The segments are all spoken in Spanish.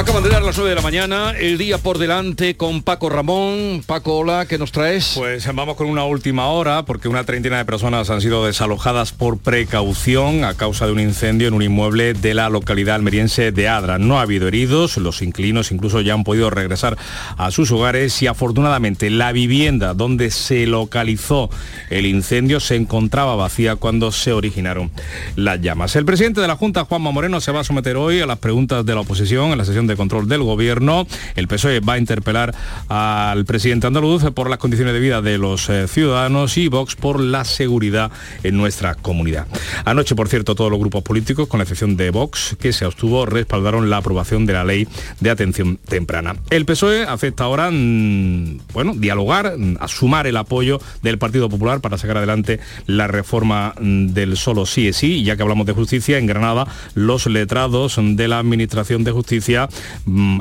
Acaban de dar las 9 de la mañana, el día por delante con Paco Ramón. Paco, hola, ¿qué nos traes? Pues vamos con una última hora porque una treintena de personas han sido desalojadas por precaución a causa de un incendio en un inmueble de la localidad almeriense de Adra. No ha habido heridos, los inquilinos incluso ya han podido regresar a sus hogares y afortunadamente la vivienda donde se localizó el incendio se encontraba vacía cuando se originaron las llamas. El presidente de la Junta, Juanma Moreno, se va a someter hoy a las preguntas de la oposición en la sesión de control del gobierno. El PSOE va a interpelar al presidente andaluz por las condiciones de vida de los eh, ciudadanos y Vox por la seguridad en nuestra comunidad. Anoche, por cierto, todos los grupos políticos, con la excepción de Vox, que se abstuvo, respaldaron la aprobación de la ley de atención temprana. El PSOE acepta ahora, mm, bueno, dialogar, mm, a sumar el apoyo del Partido Popular para sacar adelante la reforma mm, del solo sí es sí, ya que hablamos de justicia, en Granada los letrados de la Administración de Justicia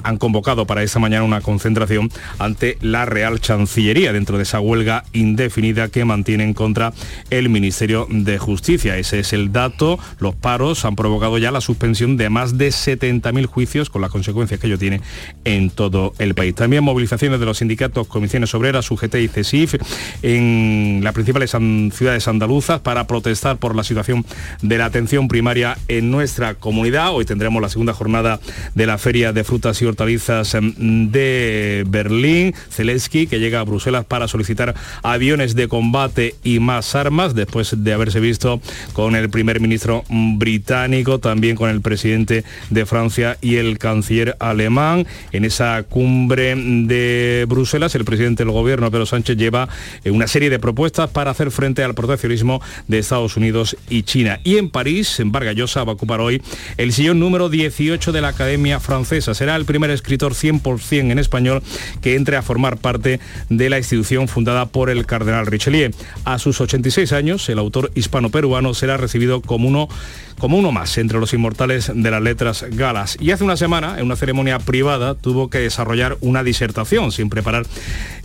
han convocado para esta mañana una concentración ante la Real Chancillería dentro de esa huelga indefinida que mantienen contra el Ministerio de Justicia. Ese es el dato. Los paros han provocado ya la suspensión de más de 70.000 juicios con las consecuencias que ello tiene en todo el país. También movilizaciones de los sindicatos, comisiones obreras, UGT y CESIF en las principales ciudades andaluzas para protestar por la situación de la atención primaria en nuestra comunidad. Hoy tendremos la segunda jornada de la Feria de Frutas y Hortalizas em, de Berlín, Zelensky, que llega a Bruselas para solicitar aviones de combate y más armas, después de haberse visto con el primer ministro británico, también con el presidente de Francia y el canciller alemán. En esa cumbre de Bruselas, el presidente del gobierno, Pedro Sánchez, lleva eh, una serie de propuestas para hacer frente al proteccionismo de Estados Unidos y China. Y en París, en Vargallosa, va a ocupar hoy el sillón número 18 de la Academia Francesa Será el primer escritor 100% en español que entre a formar parte de la institución fundada por el cardenal Richelieu. A sus 86 años, el autor hispano-peruano será recibido como uno, como uno más entre los inmortales de las letras galas. Y hace una semana, en una ceremonia privada, tuvo que desarrollar una disertación sin preparar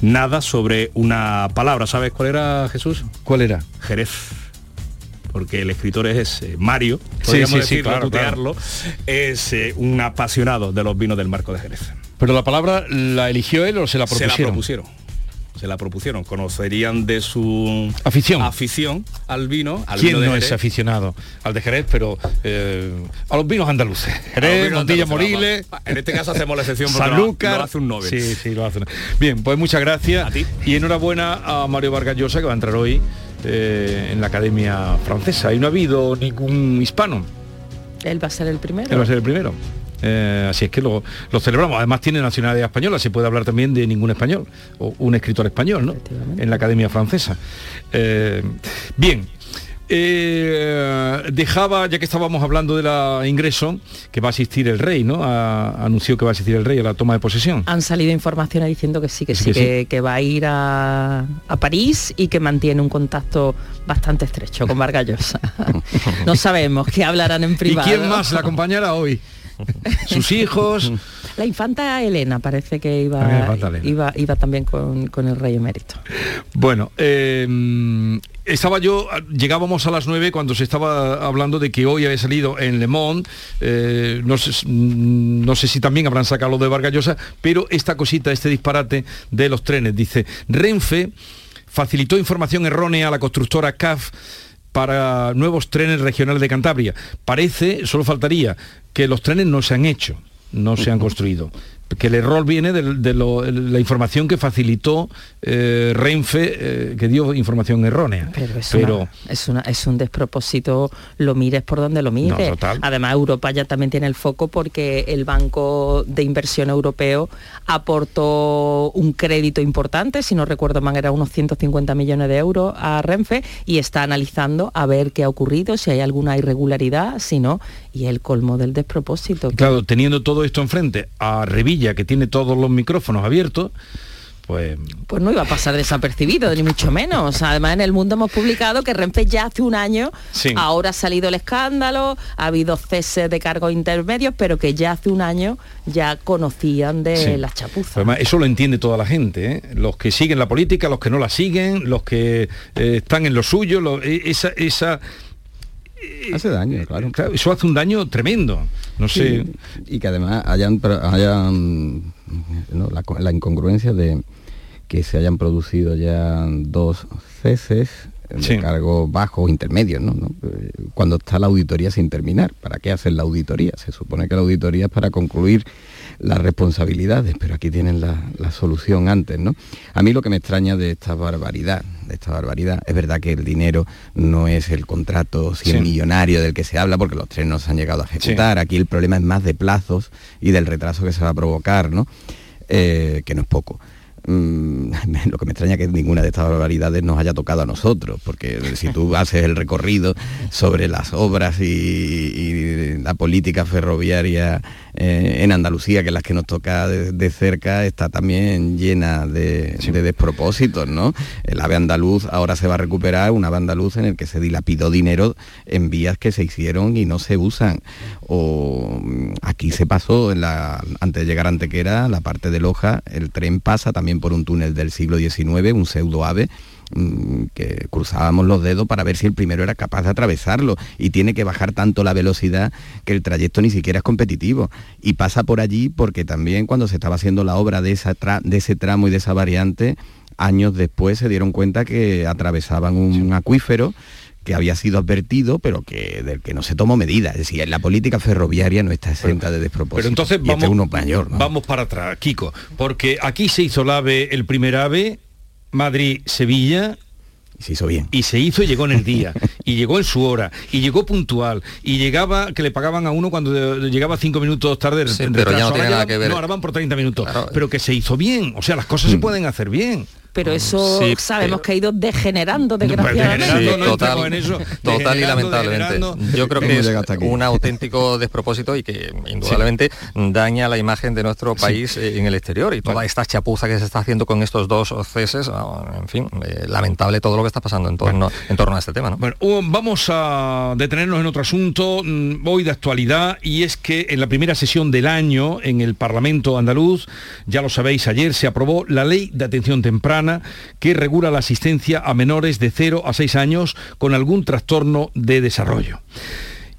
nada sobre una palabra. ¿Sabes cuál era, Jesús? ¿Cuál era? Jerez porque el escritor es eh, Mario, podríamos sí, tutearlo, es eh, un apasionado de los vinos del Marco de Jerez. ¿Pero la palabra la eligió él o se la propusieron? Se la propusieron se la propusieron, conocerían de su afición, afición al vino. Al ¿Quién no es aficionado al de Jerez, pero eh, a los vinos andaluces? Jerez, Montilla Moriles. En este caso hacemos la excepción porque Sanlúcar, lo hace un Nobel. Sí, sí, lo hace. Bien, pues muchas gracias. Y enhorabuena a Mario Vargas Llosa que va a entrar hoy eh, en la Academia Francesa y no ha habido ningún hispano. Él va a ser el primero. Él va a ser el primero. Eh, así es que lo, celebramos. Además tiene nacionalidad española, se puede hablar también de ningún español, o un escritor español, ¿no? En la Academia Francesa. Eh, bien, eh, dejaba, ya que estábamos hablando de la ingreso, que va a asistir el rey, ¿no? anunció que va a asistir el rey a la toma de posesión. Han salido informaciones diciendo que sí, que sí, que, va a ir a, París y que mantiene un contacto bastante estrecho con Vargallosa. no sabemos qué hablarán en privado. ¿Y quién más la acompañará hoy? sus hijos. La infanta Elena parece que iba, iba, iba, también con, el rey emérito. Bueno, eh, estaba yo, llegábamos a las 9 cuando se estaba hablando de que hoy había salido en Le Monde, eh, no, sé, no, sé, si también habrán sacado lo de Vargallosa, pero esta cosita, este disparate de los trenes, dice, Renfe facilitó información errónea a la constructora CAF para nuevos trenes regionales de Cantabria. Parece, solo faltaría, que los trenes no se han hecho, no se han construido que el error viene de, la información que facilitó eh, Renfe, eh, que dio información errónea. Pero, es, una, es, un despropósito, lo mires por donde lo mires. Además, Europa ya también tiene el foco porque el Banco de Inversión Europeo aportó un crédito importante, si no recuerdo mal, era unos 150 millones de euros a Renfe y está analizando a ver qué ha ocurrido, si hay alguna irregularidad, si no, y el colmo del despropósito. Claro, teniendo todo esto enfrente, a Revilla, que tiene todos los micrófonos abiertos, pues... pues... no iba a pasar desapercibido, ni mucho menos. Además, en el mundo hemos publicado que Renfe ya hace un año, ahora ha salido el escándalo, ha habido ceses de cargos intermedios, pero que ya hace un año ya conocían de las chapuzas. Además, eso lo entiende toda la gente, ¿eh? los que siguen la política, los que no la siguen, los que eh, están en lo suyo, e, esa, esa hace daño, claro. Eso hace un daño tremendo. No sé. Y que además hayan, hayan la, incongruencia de que se hayan producido ya dos ceses de cargo bajo o intermedios, ¿no? Cuando está la auditoría sin terminar. ¿Para qué hacer la auditoría? Se supone que la auditoría es para concluir las responsabilidades, pero aquí tienen la, solución antes, ¿no? A mí lo que me extraña de esta barbaridad, de esta barbaridad, es verdad que el dinero no es el contrato 100 millonario del que se habla, porque los tres no se han llegado a ejecutar. Aquí el problema es más de plazos y del retraso que se va a provocar, ¿no? Eh, que no es poco. Mm, lo que me extraña es que ninguna de estas barbaridades nos haya tocado a nosotros, porque si tú haces el recorrido sobre las obras y, la política ferroviaria eh, en Andalucía, que las que nos toca de, cerca, está también llena de, despropósitos, ¿no? El AVE andaluz ahora se va a recuperar, un AVE andaluz en el que se dilapidó dinero en vías que se hicieron y no se usan. O mm, aquí se pasó, en la, antes de llegar a Antequera, la parte de Loja, el tren pasa también por un túnel del siglo XIX, un pseudo ave, mm, que cruzábamos los dedos para ver si el primero era capaz de atravesarlo. Y tiene que bajar tanto la velocidad que el trayecto ni siquiera es competitivo. Y pasa por allí porque también cuando se estaba haciendo la obra de, esa de ese tramo y de esa variante años después se dieron cuenta que atravesaban un acuífero que había sido advertido, pero que del que no se tomó medida. Es decir, la política ferroviaria no está exenta de despropósito. Pero entonces este vamos, uno mayor, vamos para atrás, Kiko, porque aquí se hizo el AVE, el primer AVE, Madrid-Sevilla, se hizo bien. Y se hizo y llegó en el día, y llegó en su hora, y llegó puntual, y llegaba, que le pagaban a uno cuando llegaba cinco minutos tarde. pero ya no tiene nada que ver. No, ahora van por 30 minutos. Pero que se hizo bien, o sea, las cosas se mm. pueden hacer bien pero eso sabemos que ha ido degenerando desgraciadamente. total, y lamentablemente. Yo creo que es un auténtico despropósito y que indudablemente daña la imagen de nuestro país en el exterior. Y toda esta chapuza que se está haciendo con estos dos ceses, ah, en fin, eh, lamentable todo lo que está pasando en torno, en torno a este tema. Bueno, vamos a detenernos en otro asunto mm, hoy de actualidad y es que en la primera sesión del año en el Parlamento andaluz, ya lo sabéis, ayer se aprobó la ley de atención temprana que regula la asistencia a menores de 0 a 6 años con algún trastorno de desarrollo.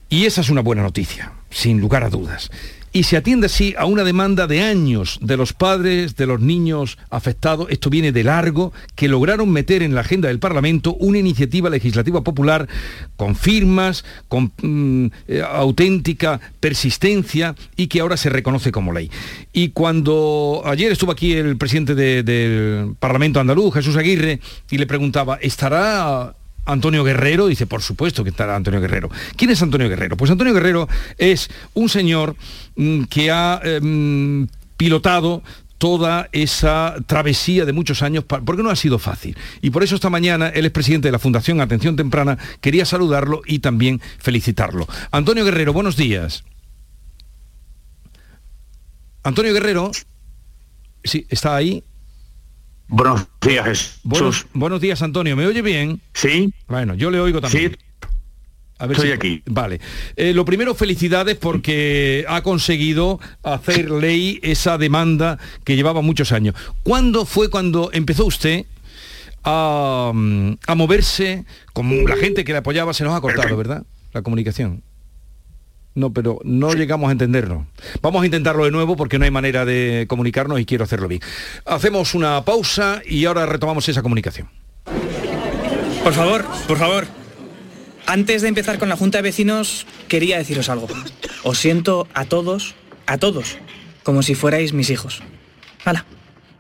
Y esa es una buena noticia, sin lugar a dudas y se atiende así a una demanda de años de los padres de los niños afectados, esto viene de largo, que lograron meter en la agenda del Parlamento una iniciativa legislativa popular con firmas, con mm, eh, auténtica persistencia y que ahora se reconoce como ley. Y cuando ayer estuvo aquí el presidente del Parlamento andaluz, Jesús Aguirre, y le preguntaba, ¿estará Antonio Guerrero, dice, por supuesto que estará Antonio Guerrero. ¿Quién es Antonio Guerrero? Pues Antonio Guerrero es un señor mm, que ha em, pilotado toda esa travesía de muchos años, porque no ha sido fácil. Y por eso esta mañana él es presidente de la Fundación Atención Temprana, quería saludarlo y también felicitarlo. Antonio Guerrero, buenos días. Antonio Guerrero, sí, está ahí. Buenos días, Jesús. Buenos, días, Antonio. ¿Me oye bien? Sí. Bueno, yo le oigo también. Sí. A ver Estoy aquí. Vale. Eh, lo primero, felicidades porque ha conseguido hacer ley esa demanda que llevaba muchos años. ¿Cuándo fue cuando empezó usted a, a moverse? Como la gente que le apoyaba se nos ha cortado, ¿verdad? La comunicación. No, pero no llegamos a entenderlo. Vamos a intentarlo de nuevo porque no hay manera de comunicarnos y quiero hacerlo bien. Hacemos una pausa y ahora retomamos esa comunicación. Por favor, por favor. Antes de empezar con la Junta de Vecinos, quería deciros algo. Os siento a todos, a todos, como si fuerais mis hijos. Hala,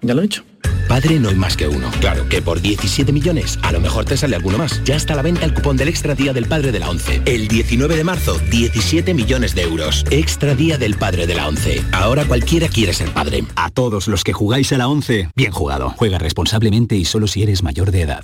ya lo he dicho. Padre no hay más que uno. Claro, que por 17 millones a lo mejor te sale alguno más. Ya está a la venta el cupón del Extra Día del Padre de la ONCE. El 19 de marzo, 17 millones de euros. Extra Día del Padre de la ONCE. Ahora cualquiera quiere ser padre. A todos los que jugáis a la ONCE, bien jugado. Juega responsablemente y solo si eres mayor de edad.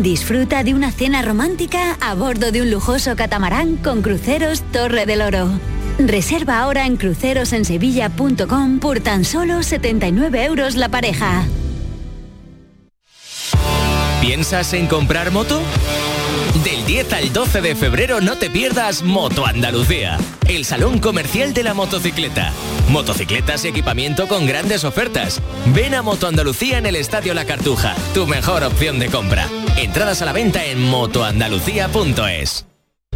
Disfruta de una cena romántica a bordo de un lujoso catamarán con cruceros Torre del Oro. Reserva ahora en crucerosensevilla.com por tan solo 79 euros la pareja. ¿Piensas en comprar moto? Del 10 al 12 de febrero no te pierdas Moto Andalucía, el salón comercial de la motocicleta. Motocicletas y equipamiento con grandes ofertas. Ven a Moto Andalucía en el Estadio La Cartuja, tu mejor opción de compra. Entradas a la venta en motoandalucía.es.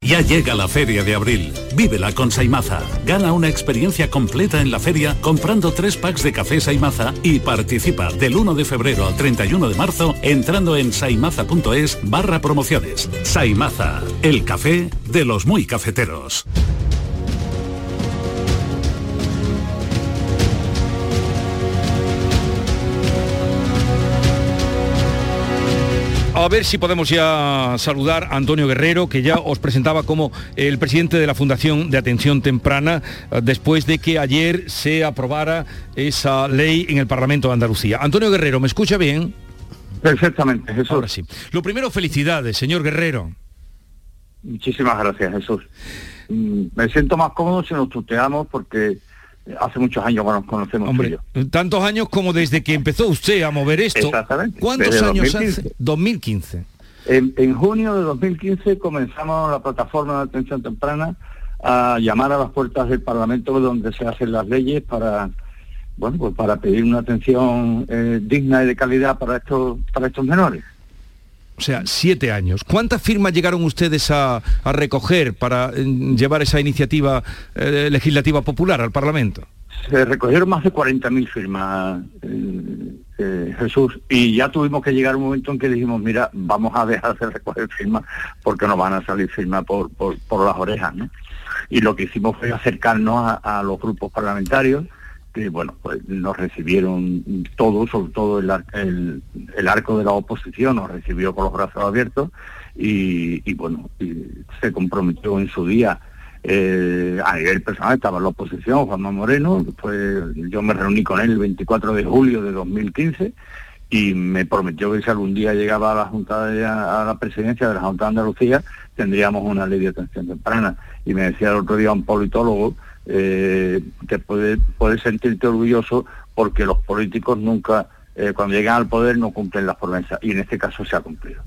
Ya llega la feria de abril. Vívela con Saimaza. Gana una experiencia completa en la feria comprando tres packs de café Saimaza y participa del 1 de febrero al 31 de marzo entrando en saimaza.es barra promociones. Saimaza, el café de los muy cafeteros. A ver si podemos ya saludar a Antonio Guerrero, que ya os presentaba como el presidente de la Fundación de Atención Temprana, eh, después de que ayer se aprobara esa ley en el Parlamento de Andalucía. Antonio Guerrero, ¿me escucha bien? Perfectamente, Jesús. Ahora sí. Lo primero, felicidades, señor Guerrero. Muchísimas gracias, Jesús. Mm, me siento más cómodo si nos tuteamos porque hace muchos años que nos conocemos. Hombre, tantos años como desde que empezó usted a mover esto. Exactamente. ¿Cuántos años hace? 2015. En, junio de 2015 comenzamos la plataforma de atención temprana a llamar a las puertas del Parlamento donde se hacen las leyes para bueno pues para pedir una atención eh, digna y de calidad para estos para estos menores. O sea, siete años. ¿Cuántas firmas llegaron ustedes a, recoger para eh, llevar esa iniciativa eh, legislativa popular al Parlamento? Se recogieron más de 40.000 firmas, eh, Jesús, y ya tuvimos que llegar a un momento en que dijimos, mira, vamos a dejar de recoger firmas porque nos van a salir firmas por, las orejas, ¿no? Y lo que hicimos fue acercarnos a los grupos parlamentarios, que bueno, pues nos recibieron todos, sobre todo el, el, arco de la oposición, nos recibió con los brazos abiertos y, bueno, se comprometió en su día eh, a nivel personal estaba la oposición, Juanma Moreno, después yo me reuní con él el 24 de julio de 2015 y me prometió que si algún día llegaba a la Junta de, a la presidencia de la Junta de Andalucía tendríamos una ley de atención temprana. Y me decía el otro día un politólogo eh, que puede, puede sentirte orgulloso porque los políticos nunca eh, cuando llegan al poder no cumplen las promesas y en este caso se ha cumplido.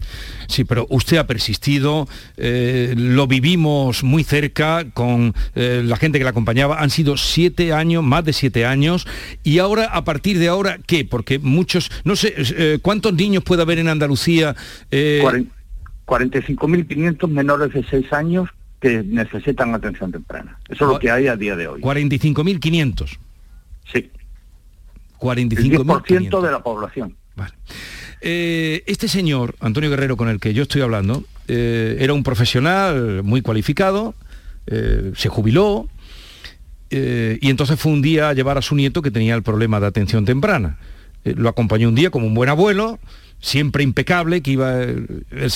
Sí, pero usted ha persistido, eh, lo vivimos muy cerca con la gente que la acompañaba, han sido siete años, más de siete años, y ahora, a partir de ahora, ¿qué? Porque muchos, no sé, ¿cuántos niños puede haber en Andalucía? 45.500 menores de seis años que necesitan atención temprana. Eso es lo que hay a día de hoy. 45.500. Sí. 45.000. de la población. Vale. Eh, este señor, Antonio Guerrero, con el que yo estoy hablando, eh, era un profesional muy cualificado, eh, se jubiló, y entonces fue un día a llevar a su nieto que tenía el problema de atención temprana. lo acompañó un día como un buen abuelo, siempre impecable, que iba,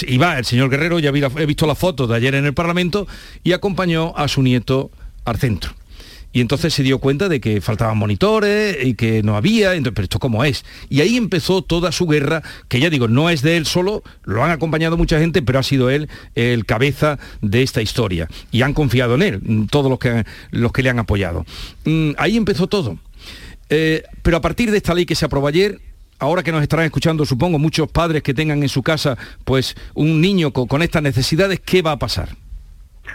iba el señor Guerrero, ya he visto la foto de ayer en el Parlamento, y acompañó a su nieto al centro. Y entonces se dio cuenta de que faltaban monitores y que no había, entonces, pero esto cómo es. Y ahí empezó toda su guerra, que ya digo, no es de él solo, lo han acompañado mucha gente, pero ha sido él el cabeza de esta historia. Y han confiado en él, todos los que, los que le han apoyado. Mm, ahí empezó todo. Eh, pero a partir de esta ley que se aprobó ayer, ahora que nos estarán escuchando, supongo, muchos padres que tengan en su casa pues un niño con, estas necesidades, ¿qué va a pasar?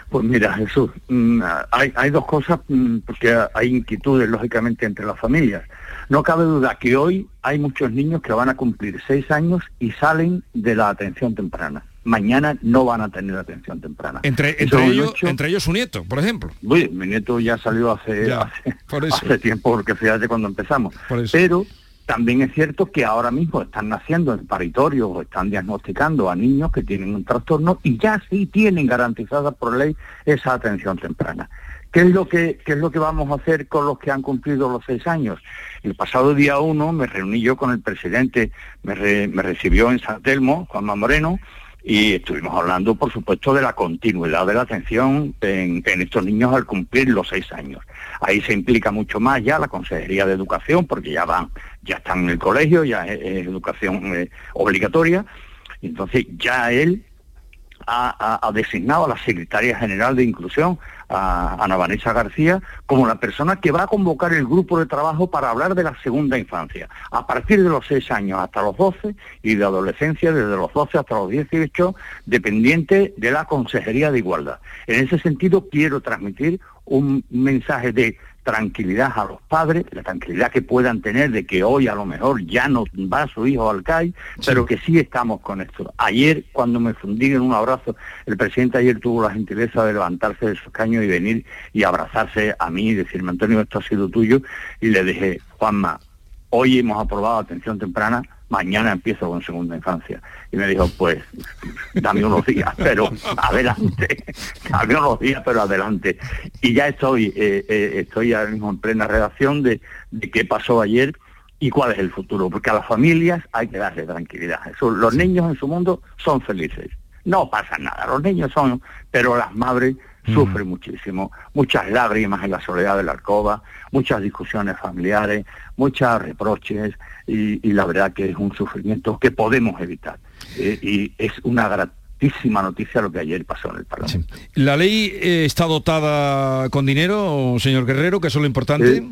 Pues mira, Jesús, mm, hay, dos cosas, mm, porque hay inquietudes, lógicamente, entre las familias. No cabe duda que hoy hay muchos niños que van a cumplir seis años y salen de la atención temprana. Mañana no van a tener atención temprana. Entre, ellos, entre ellos su nieto, por ejemplo. mi nieto ya salió hace, hace, tiempo, porque fíjate cuando empezamos. Pero también es cierto que ahora mismo están naciendo en paritorios o están diagnosticando a niños que tienen un trastorno y ya sí tienen garantizada por ley esa atención temprana. ¿Qué es, lo que, es lo que vamos a hacer con los que han cumplido los seis años? El pasado día uno me reuní yo con el presidente, me, recibió en San Telmo, Juanma Moreno, y estuvimos hablando, por supuesto, de la continuidad de la atención en, estos niños al cumplir los seis años. Ahí se implica mucho más ya la Consejería de Educación, porque ya van, ya están en el colegio, ya es, educación eh, obligatoria. Entonces ya él ha, designado a la Secretaria General de Inclusión, a Ana Vanessa García, como la persona que va a convocar el grupo de trabajo para hablar de la segunda infancia, a partir de los seis años hasta los 12 y de adolescencia desde los 12 hasta los 18, dependiente de la Consejería de Igualdad. En ese sentido, quiero transmitir un mensaje de tranquilidad a los padres, la tranquilidad que puedan tener de que hoy a lo mejor ya no va su hijo al CAI, pero que sí estamos con esto. Ayer, cuando me fundí en un abrazo, el presidente ayer tuvo la gentileza de levantarse de su escaño y venir y abrazarse a mí y decirme, Antonio, esto ha sido tuyo, y le dije, Juanma, hoy hemos aprobado atención temprana, mañana empiezo con segunda infancia. Y me dijo, pues, dame unos días, pero adelante, dame unos días, pero adelante. Y ya estoy, eh, eh, estoy ahora mismo en plena redacción de, qué pasó ayer y cuál es el futuro, porque a las familias hay que darle tranquilidad. los niños en su mundo son felices, no pasa nada, los niños son, pero las madres sufre muchísimo, muchas lágrimas en la soledad de la alcoba, muchas discusiones familiares, muchos reproches y, la verdad que es un sufrimiento que podemos evitar. Eh, y es una gratísima noticia lo que ayer pasó en el Parlamento. ¿La ley eh, está dotada con dinero, señor Guerrero, que es lo importante? Eh,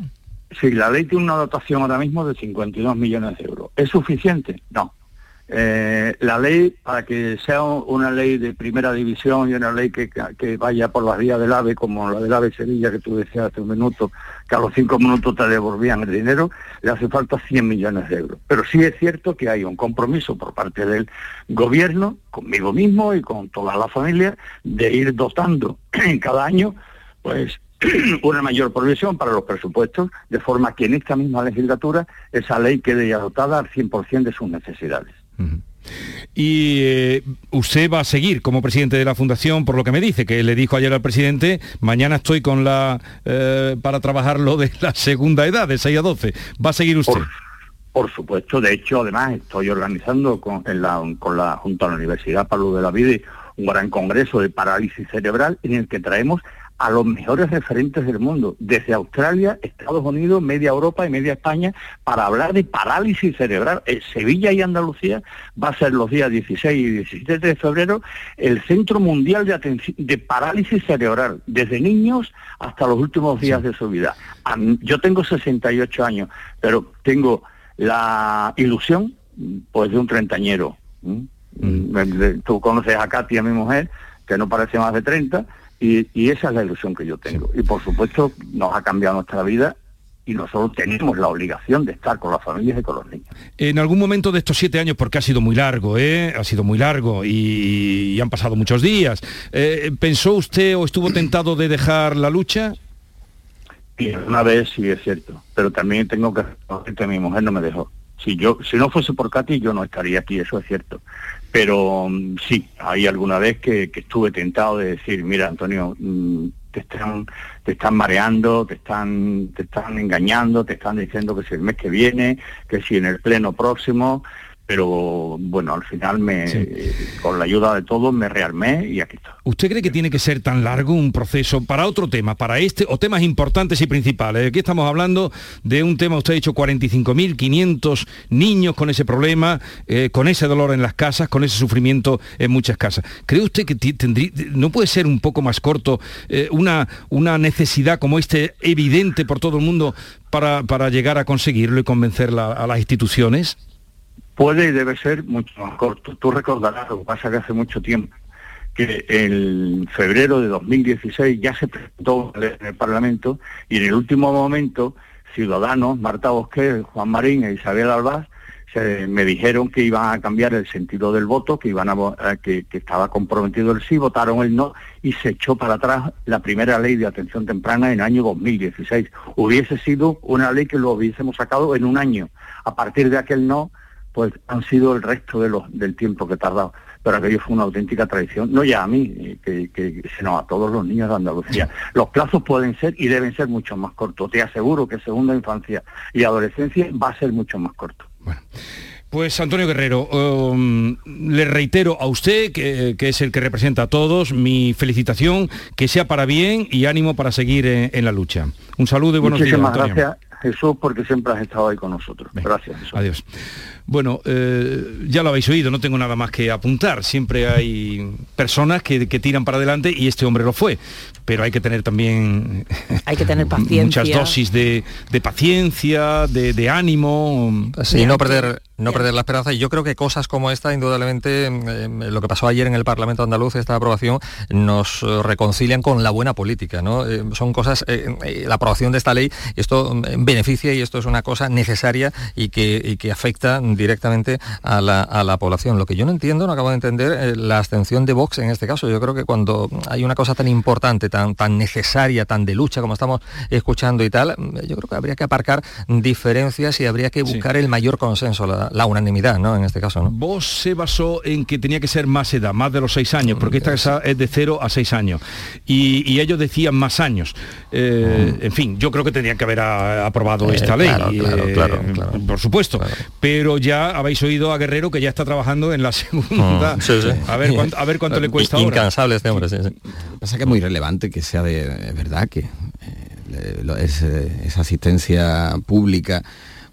sí, la ley tiene una dotación ahora mismo de 52 millones de euros. ¿Es suficiente? No eh, la ley, para que sea una ley de primera división y una ley que, vaya por las vías del AVE, como la del AVE Sevilla que tú decías hace un minuto, que a los cinco minutos te devolvían el dinero, le hace falta 100 millones de euros. Pero sí es cierto que hay un compromiso por parte del gobierno, conmigo mismo y con toda la familia, de ir dotando cada año, pues una mayor provisión para los presupuestos, de forma que en esta misma legislatura esa ley quede ya dotada al 100% de sus necesidades. Y eh, usted va a seguir como presidente de la fundación, por lo que me dice, que le dijo ayer al presidente, mañana estoy con la eh, para trabajar lo de la segunda edad, de 6 a 12. ¿Va a seguir usted? Por, supuesto, de hecho, además estoy organizando con, la, con la Junta de la Universidad Pablo de la Vida un gran congreso de parálisis cerebral en el que traemos a los mejores referentes del mundo, desde Australia, Estados Unidos, media Europa y media España, para hablar de parálisis cerebral. En Sevilla y Andalucía va a ser los días 16 y 17 de febrero el Centro Mundial de, de Parálisis Cerebral, desde niños hasta los últimos días de su vida. Yo tengo 68 años, pero tengo la ilusión pues de un treintañero. Mm. Tú conoces a Katy, a mi mujer, que no parece más de 30, y, esa es la ilusión que yo tengo. Y por supuesto nos ha cambiado nuestra vida y nosotros tenemos la obligación de estar con las familias y con los niños. En algún momento de estos siete años, porque ha sido muy largo, ¿eh? ha sido muy largo y, han pasado muchos días, eh, ¿pensó usted o estuvo tentado de dejar la lucha? Y una vez sí es cierto, pero también tengo que reconocer que mi mujer no me dejó. Si yo, si no fuese por Katy, yo no estaría aquí, eso es cierto. Pero mm, sí, hay alguna vez que, estuve tentado de decir, mira, Antonio, mm, te están, te están mareando, te están, te están engañando, te están diciendo que si el mes que viene, que si en el pleno próximo, pero bueno, al final me, con la ayuda de todos me rearmé y aquí está. ¿Usted cree que tiene que ser tan largo un proceso para otro tema, para este, o temas importantes y principales? Aquí estamos hablando de un tema, usted ha dicho 45.500 niños con ese problema, eh, con ese dolor en las casas, con ese sufrimiento en muchas casas. ¿Cree usted que tendría, no puede ser un poco más corto eh, una, una necesidad como este evidente por todo el mundo para, para llegar a conseguirlo y convencer a las instituciones? Puede y debe ser mucho más corto. Tú recordarás, lo que pasa que hace mucho tiempo, que en febrero de 2016 ya se presentó en el Parlamento y en el último momento Ciudadanos, Marta Bosque, Juan Marín e Isabel Albaz, se, me dijeron que iban a cambiar el sentido del voto, que iban a eh, que, que, estaba comprometido el sí, votaron el no y se echó para atrás la primera ley de atención temprana en el año 2016. Hubiese sido una ley que lo hubiésemos sacado en un año. A partir de aquel no, pues han sido el resto de los, del tiempo que he tardado. Pero aquello fue una auténtica tradición, no ya a mí, que, sino a todos los niños de Andalucía. Los plazos pueden ser y deben ser mucho más cortos. Te aseguro que segunda infancia y adolescencia va a ser mucho más corto. Bueno. Pues Antonio Guerrero, um, le reitero a usted, que, es el que representa a todos, mi felicitación, que sea para bien y ánimo para seguir en, la lucha. Un saludo y buenos días. Gracias Jesús porque siempre has estado ahí con nosotros. Gracias. Jesús. Adiós. Bueno, eh, ya lo habéis oído, no tengo nada más que apuntar. Siempre hay personas que, tiran para adelante y este hombre lo fue. Pero hay que tener también hay que tener paciencia. muchas dosis de, paciencia, de, ánimo. Sí, no perder, no perder la esperanza. Y yo creo que cosas como esta, indudablemente, em, lo que pasó ayer en el Parlamento andaluz, esta aprobación, nos reconcilian con la buena política. ¿no? Eh, son cosas, eh, la aprobación de esta ley, esto em, beneficia y esto es una cosa necesaria y que, y que afecta directamente a la, población. Lo que yo no entiendo, no acabo de entender, eh, la abstención de Vox en este caso. Yo creo que cuando hay una cosa tan importante, tan, tan necesaria, tan de lucha como estamos escuchando y tal, yo creo que habría que aparcar diferencias y habría que buscar el mayor consenso, la, unanimidad, ¿no? En este caso, ¿no? Vox se basó en que tenía que ser más edad, más de los seis años, porque esta es de cero a seis años. Y, ellos decían más años. Eh, mm. En fin, yo creo que tendrían que haber aprobado eh, esta ley. Claro, claro, por supuesto. Pero ya habéis oído a Guerrero que ya está trabajando en la segunda. Mm, a, ver cuánto, a ver cuánto le cuesta Incansable este hombre, sí, Pasa que es muy relevante que sea de, verdad que eh, eh, esa asistencia pública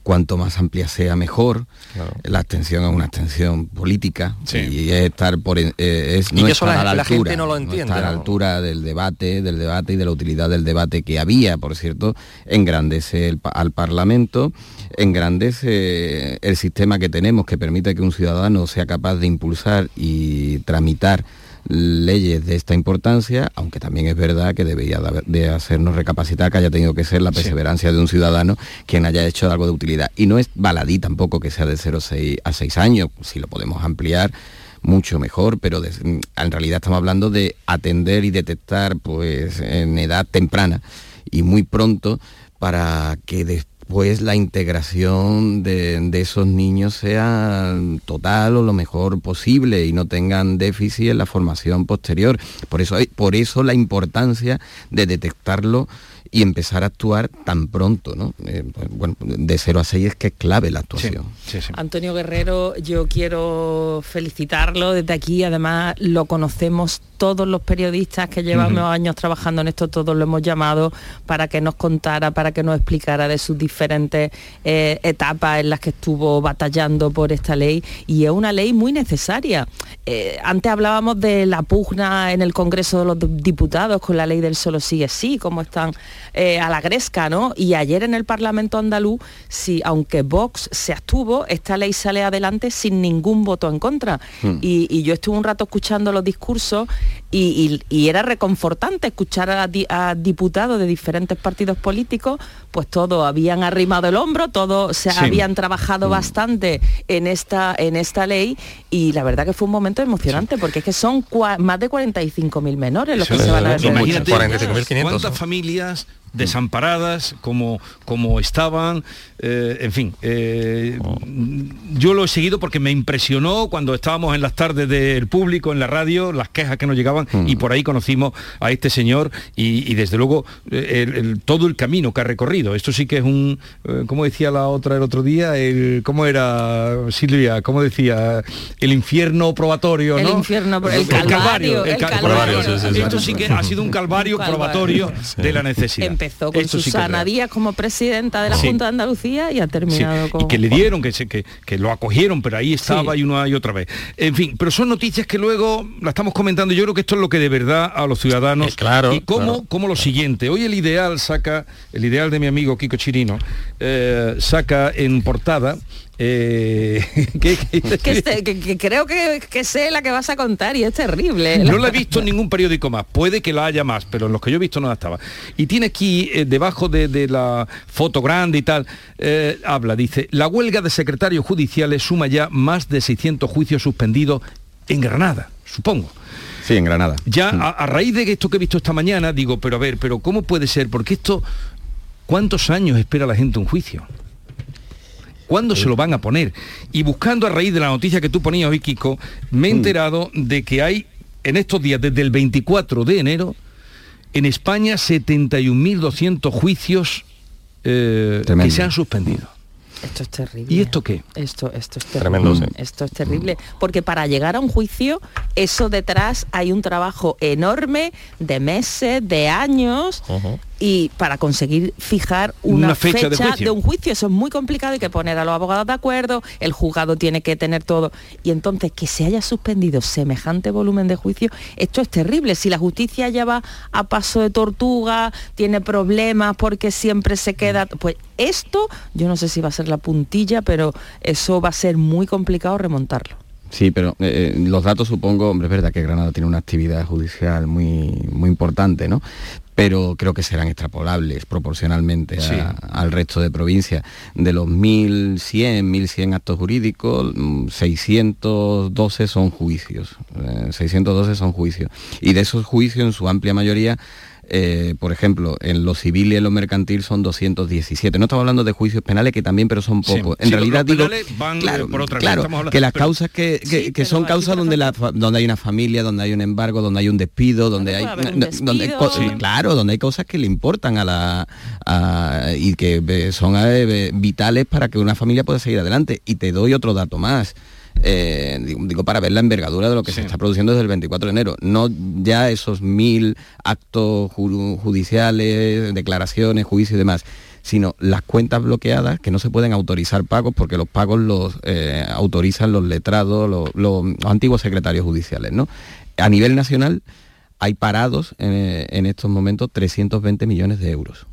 cuanto más amplia sea mejor. La abstención es una abstención política y es estar por eh, es no estar a la, altura, no lo entiende, a la altura del debate, del debate y de la utilidad del debate que había, por cierto, engrandece al Parlamento, engrandece el sistema que tenemos que permite que un ciudadano sea capaz de impulsar y tramitar leyes de esta importancia, aunque también es verdad que debería de hacernos recapacitar que haya tenido que ser la perseverancia de un ciudadano quien haya hecho algo de utilidad. Y no es baladí tampoco que sea de 0 a 6 años, si lo podemos ampliar mucho mejor, pero en realidad estamos hablando de atender y detectar pues en edad temprana y muy pronto para que después pues la integración de, esos niños sea total o lo mejor posible y no tengan déficit en la formación posterior. Por eso, por eso la importancia de detectarlo y empezar a actuar tan pronto, ¿no? Eh, pues, bueno, de 0 a 6 es que es clave la actuación. Antonio Guerrero, yo quiero felicitarlo desde aquí, además lo conocemos todos los periodistas que llevamos años trabajando en esto, todos lo hemos llamado para que nos contara, para que nos explicara de sus diferentes eh, etapas en las que estuvo batallando por esta ley y es una ley muy necesaria. Eh, antes hablábamos de la pugna en el Congreso de los Diputados con la ley del solo sí es sí, como están eh, a la gresca, ¿no? Y ayer en el Parlamento andaluz, si aunque Vox se abstuvo, esta ley sale adelante sin ningún voto en contra. Hmm. Y, yo estuve un rato escuchando los discursos y, era reconfortante escuchar a, diputados de diferentes partidos políticos, pues todos habían arrimado el hombro, todos se habían trabajado hmm. bastante en esta, en esta ley y la verdad que fue un momento emocionante porque es que son más de 45.000 menores los que se van a ver. ¿Cuántas familias desamparadas como, como estaban, eh, en fin. Eh, yo lo he seguido porque me impresionó cuando estábamos en las tardes del público, en la radio, las quejas que nos llegaban y mm. por ahí conocimos a este señor y, desde luego eh, todo el camino que ha recorrido. Esto sí que es un, como decía la otra el otro día, el, ¿cómo era Silvia? ¿Cómo decía? El infierno probatorio, ¿no? El infierno, el, calvario. El calvario. Esto sí que ha sido un calvario, probatorio de la necesidad empezó con Susana Díaz como presidenta de la Junta de Andalucía y ha terminado con... Y que le dieron, que, que, que lo acogieron, pero ahí estaba y una y otra vez. En fin, pero son noticias que luego la estamos comentando. Yo creo que esto es lo que de verdad a los ciudadanos... Eh, claro. Y como, como lo siguiente. Hoy el ideal saca, el ideal de mi amigo Kiko Chirino, eh, saca en portada Eh, que, creo que, sé la que vas a contar y es terrible. No la he visto en ningún periódico más, puede que la haya más, pero en los que yo he visto no la estaba. Y tiene aquí, eh, debajo de, la foto grande y tal, eh, habla, dice, la huelga de secretarios judiciales suma ya más de 600 juicios suspendidos en Granada, supongo. Sí, en Granada. Ya mm. a, raíz de esto que he visto esta mañana, digo, pero a ver, pero ¿cómo puede ser? Porque esto, ¿cuántos años espera la gente un juicio? ¿Cuándo se lo van a poner? Y buscando a raíz de la noticia que tú ponías hoy, Kiko, me he mm. enterado de que hay en estos días, desde el 24 de enero, en España 71.200 juicios eh, que se han suspendido. Esto es terrible. ¿Y esto qué? Esto, esto es terrible. Esto es terrible. Porque para llegar a un juicio, eso detrás hay un trabajo enorme de meses, de años, y para conseguir fijar una, fecha, de, un juicio. Eso es muy complicado, hay que poner a los abogados de acuerdo, el juzgado tiene que tener todo. Y entonces que se haya suspendido semejante volumen de juicio, esto es terrible. Si la justicia ya va a paso de tortuga, tiene problemas porque siempre se queda, pues esto, yo no sé si va a ser la puntilla, pero eso va a ser muy complicado remontarlo. Sí, pero eh, eh, los datos supongo, hombre, es verdad que Granada tiene una actividad judicial muy, muy importante, ¿no? Pero creo que serán extrapolables proporcionalmente al resto de provincias. De los 1.100, 1.100 actos jurídicos, 612 mm, son juicios. 612 eh, son juicios. Y de esos juicios, en su amplia mayoría, eh, por ejemplo, en lo civil y en lo mercantil son 217. No estamos hablando de juicios penales que también, pero son pocos. en realidad digo, van eh, por otra claro que las causas que, son causas donde la, donde hay una familia, donde hay un embargo, donde hay un despido, donde hay donde claro, donde hay cosas que le importan a la y que son eh, vitales para que una familia pueda seguir adelante. Y te doy otro dato más. Eh, digo, para ver la envergadura de lo que se está produciendo desde el 24 de enero, no ya esos mil actos judiciales, declaraciones, juicios y demás, sino las cuentas bloqueadas que no se pueden autorizar pagos porque los pagos los eh, autorizan los letrados, los, antiguos secretarios judiciales. ¿no? A nivel nacional hay parados en estos momentos 320 millones de euros.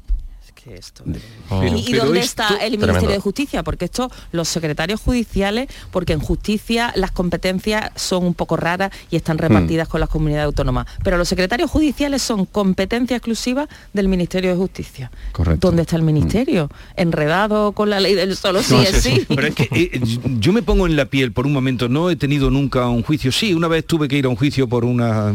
Oh. ¿Y, dónde está el Ministerio de Justicia? Porque esto, los secretarios judiciales, porque en justicia las competencias son un poco raras y están repartidas hmm. con las comunidades autónomas. Pero los secretarios judiciales son competencia exclusiva del Ministerio de Justicia. Correcto. ¿Dónde está el ministerio? Hmm. Enredado con la ley del solo sí es sí. Pero es que eh, yo me pongo en la piel por un momento, no he tenido nunca un juicio. Sí, una vez tuve que ir a un juicio por una.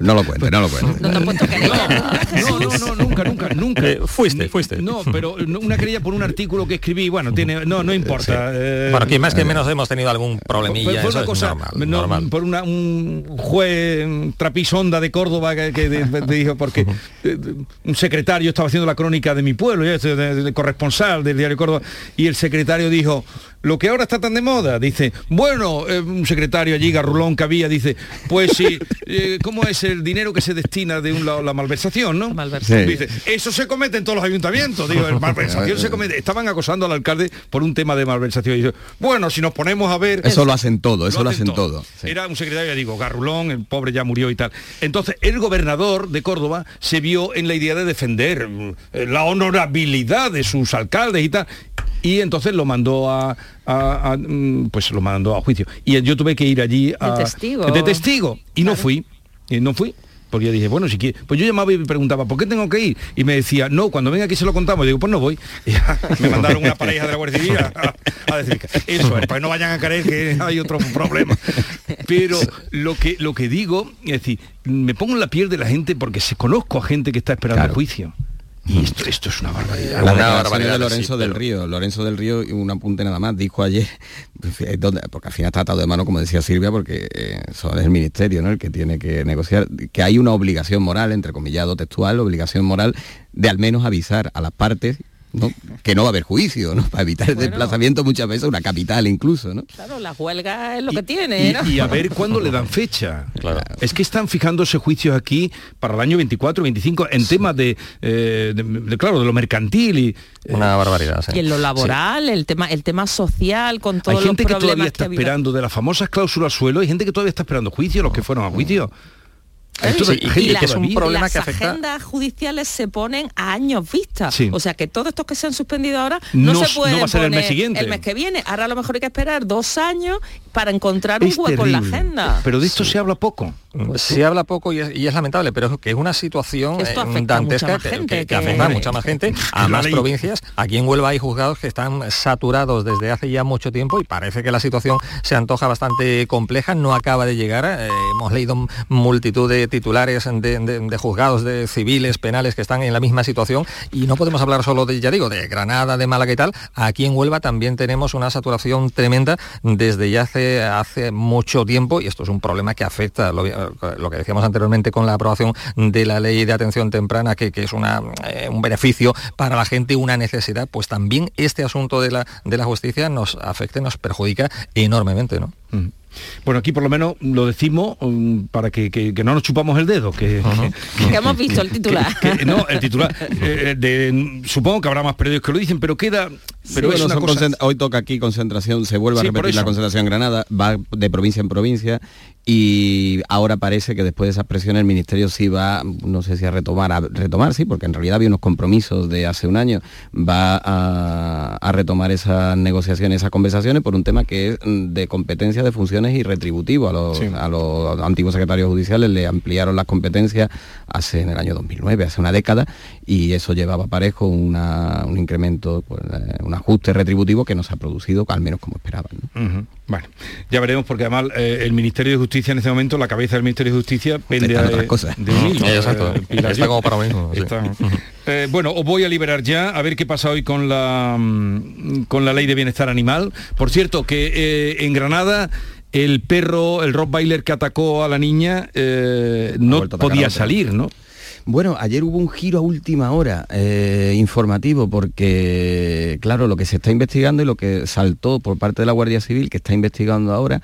no lo cuento, no lo cuento. No, no, no, no, nunca, nunca, nunca. Eh, fuiste, fuiste. No, pero una querella por un artículo que escribí, bueno, tiene, no, no importa. Eh, bueno, aquí más que menos hemos tenido algún problemilla. Fue, una cosa, normal, por una, un juez trapisonda de Córdoba que, dijo, porque eh, un secretario estaba haciendo la crónica de mi pueblo, el corresponsal del diario Córdoba, y el secretario dijo, lo que ahora está tan de moda, dice, bueno, eh, un secretario allí, Garrulón que había, dice, pues sí, eh, ¿cómo es el dinero que se destina de un lado la malversación, no? Dice, eso se comete en todos los ayuntamientos, digo, malversación se comete. Estaban acosando al alcalde por un tema de malversación. Y dice, bueno, si nos ponemos a ver. Eso lo hacen todo, eso lo hacen, todo. Era un secretario, digo, Garrulón, el pobre ya murió y tal. Entonces, el gobernador de Córdoba se vio en la idea de defender eh, la honorabilidad de sus alcaldes y tal y entonces lo mandó a, mm, pues lo mandó a juicio y yo tuve que ir allí a, de testigo, de testigo y no fui y no fui porque yo dije, bueno, si quiere, pues yo llamaba y me preguntaba, ¿por qué tengo que ir? Y me decía, no, cuando venga aquí se lo contamos. Y digo, pues no voy. Y me mandaron una pareja de la Guardia Civil a, decir, eso es, pues no vayan a creer que hay otro problema. Pero lo que, lo que digo, es decir, me pongo en la piel de la gente porque se conozco a gente que está esperando el juicio. Y esto, es una barbaridad. La barbaridad de Lorenzo del Río. Lorenzo del Río, un apunte nada más, dijo ayer, porque al final está atado de mano, como decía Silvia, porque eh, es el ministerio ¿no? el que tiene que negociar, que hay una obligación moral, entre comillado textual, obligación moral de al menos avisar a las partes que no va a haber juicio, ¿no? Para evitar el desplazamiento muchas veces a una capital incluso, ¿no? Claro, la huelga es lo que tiene, y, a ver cuándo le dan fecha. Claro. Es que están fijándose juicios aquí para el año 24, 25, en temas de, eh, claro, de lo mercantil y... Eh, una barbaridad, Y en lo laboral, el tema el tema social, con todo Hay gente que todavía está esperando de las famosas cláusulas suelo, hay gente que todavía está esperando juicio, los que fueron a juicio. Y, es un problema que afecta. Las agendas judiciales se ponen a años vista. O sea que todos estos que se han suspendido ahora no, se pueden poner el mes siguiente. El mes que viene. Ahora a lo mejor hay que esperar dos años para encontrar un hueco en la agenda. Pero de esto se habla poco. Pues se habla poco y es, lamentable, pero es que es una situación Esto eh, dantesca que, afecta a mucha más gente, a más provincias. Aquí en Huelva hay juzgados que están saturados desde hace ya mucho tiempo y parece que la situación se antoja bastante compleja, no acaba de llegar. Eh, hemos leído multitud de titulares de, juzgados de civiles, penales que están en la misma situación y no podemos hablar solo de, ya digo, de Granada, de Málaga y tal. Aquí en Huelva también tenemos una saturación tremenda desde ya hace, hace mucho tiempo y esto es un problema que afecta, lo, lo que decíamos anteriormente con la aprobación de la ley de atención temprana, que, es una, eh, un beneficio para la gente, una necesidad, pues también este asunto de la, de la justicia nos afecta, nos perjudica enormemente. ¿no? Bueno, aquí por lo menos lo decimos um, para que, no nos chupamos el dedo, que, hemos visto el titular. no, el titular. Eh, supongo que habrá más periódicos que lo dicen, pero queda... Pero Hoy toca aquí concentración, se vuelve a repetir la concentración en Granada, va de provincia en provincia y ahora parece que después de esas presiones el Ministerio sí va, no sé si a retomar, a retomar, sí, porque en realidad había unos compromisos de hace un año, va a, retomar esas negociaciones, esas conversaciones por un tema que es de competencia de funciones y retributivo. A los, a los antiguos secretarios judiciales le ampliaron las competencias hace en el año 2009, hace una década, y eso llevaba parejo un incremento, pues, eh, un ajuste retributivo que no se ha producido, al menos como esperaban. Bueno, ya veremos porque además eh, el Ministerio de Justicia en este momento, la cabeza del Ministerio de Justicia pende de, otras cosas. de un hilo. Exacto. Eh, está como para mí. Eh, bueno, os voy a liberar ya, a ver qué pasa hoy con la, mm, con la ley de bienestar animal. Por cierto, que en Granada el perro, el Rottweiler que atacó a la niña, no podía salir, ¿no? Bueno, ayer hubo un giro a última hora eh, informativo porque, claro, lo que se está investigando y lo que saltó por parte de la Guardia Civil, que está investigando ahora,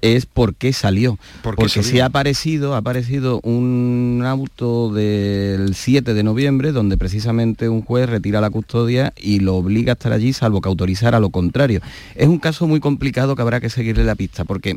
es por qué salió. porque si ha aparecido, ha aparecido un auto del 7 de noviembre donde precisamente un juez retira la custodia y lo obliga a estar allí salvo que autorizara lo contrario. Es un caso muy complicado que habrá que seguirle la pista porque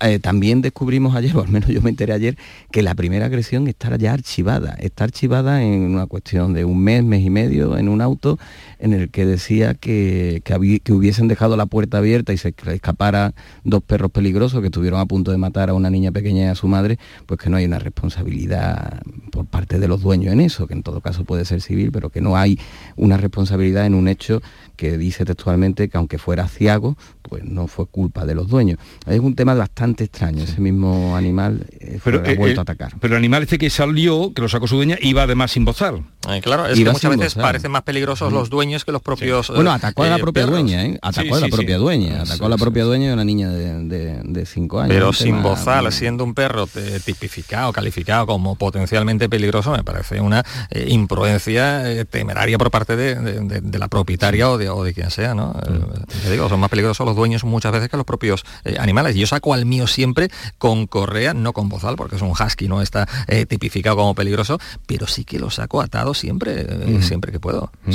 eh, también descubrimos ayer, o al menos yo me enteré ayer, que la primera agresión está ya archivada. Está archivada en una cuestión de un mes, mes y medio, en un auto en el que decía que, que, hubiesen dejado la puerta abierta y se escapara dos perros peligrosos que estuvieron a punto de matar a una niña pequeña y a su madre, pues que no hay una responsabilidad por parte de los dueños en eso, que en todo caso puede ser civil, pero que no hay una responsabilidad en un hecho que dice textualmente que aunque fuera ciago, pues no fue culpa de los dueños. Es un tema bastante extraño, ese mismo animal eh, pero, ha vuelto a atacar. Pero el animal este que salió, que lo sacó su dueña, iba además sin bozar. claro, es que muchas veces parecen más peligrosos los dueños que los propios... Bueno, atacó a la eh, propia dueña, ¿eh? Atacó a la propia dueña, atacó a la propia dueña de una niña de 5 años. Pero sin bozar, siendo un perro tipificado, calificado como potencialmente peligroso, me parece una imprudencia temeraria por parte de, la propietaria o de, o de quien sea, ¿no? Mm. digo, son más peligrosos los dueños muchas veces que los propios eh, animales. Yo saco al mío siempre con correa, no con bozal, porque es un husky, no está eh, tipificado como peligroso, pero sí que lo saco atado siempre, eh, mm. siempre que puedo. Mm.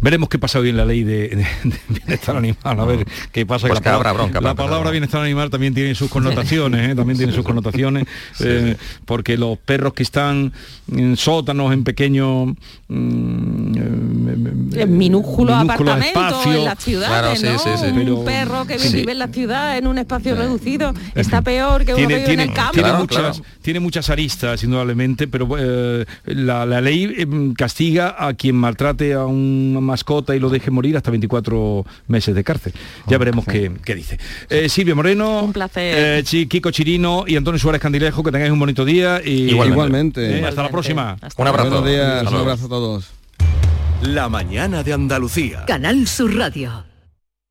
Veremos qué pasa hoy en la ley de, bienestar animal, a ver qué pasa. Pues que la, palabra, bronca, la palabra bienestar animal también tiene sus connotaciones, también tiene sus connotaciones, porque los perros que están en sótanos, en pequeños... en minúsculos, apartamentos en las ciudades, ¿no? un perro que vive en la ciudad en un espacio reducido está peor que uno que vive en el campo. Tiene, muchas, tiene muchas aristas, indudablemente, pero eh, la, ley em, castiga a quien maltrate a una mascota y lo deje morir hasta 24 meses de cárcel. Ya veremos qué, dice. Eh, Silvia Moreno, un placer. Eh, Kiko Chirino y Antonio Suárez Candilejo, que tengáis un bonito día. Y, Igualmente. Hasta la próxima. un abrazo. un abrazo a todos. La mañana de Andalucía. Canal Sur Radio.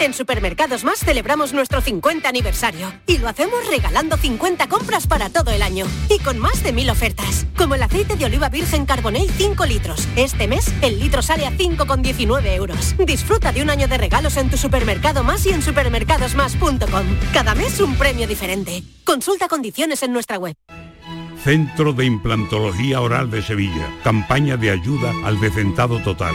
En Supermercados Más celebramos nuestro 50 aniversario y lo hacemos regalando 50 compras para todo el año y con más de mil ofertas, como el aceite de oliva virgen Carbonell 5 litros. Este mes el litro sale a 5,19 euros. Disfruta de un año de regalos en tu supermercado más y en supermercadosmás.com. Cada mes un premio diferente. Consulta condiciones en nuestra web. Centro de Implantología Oral de Sevilla. Campaña de ayuda al decentado total.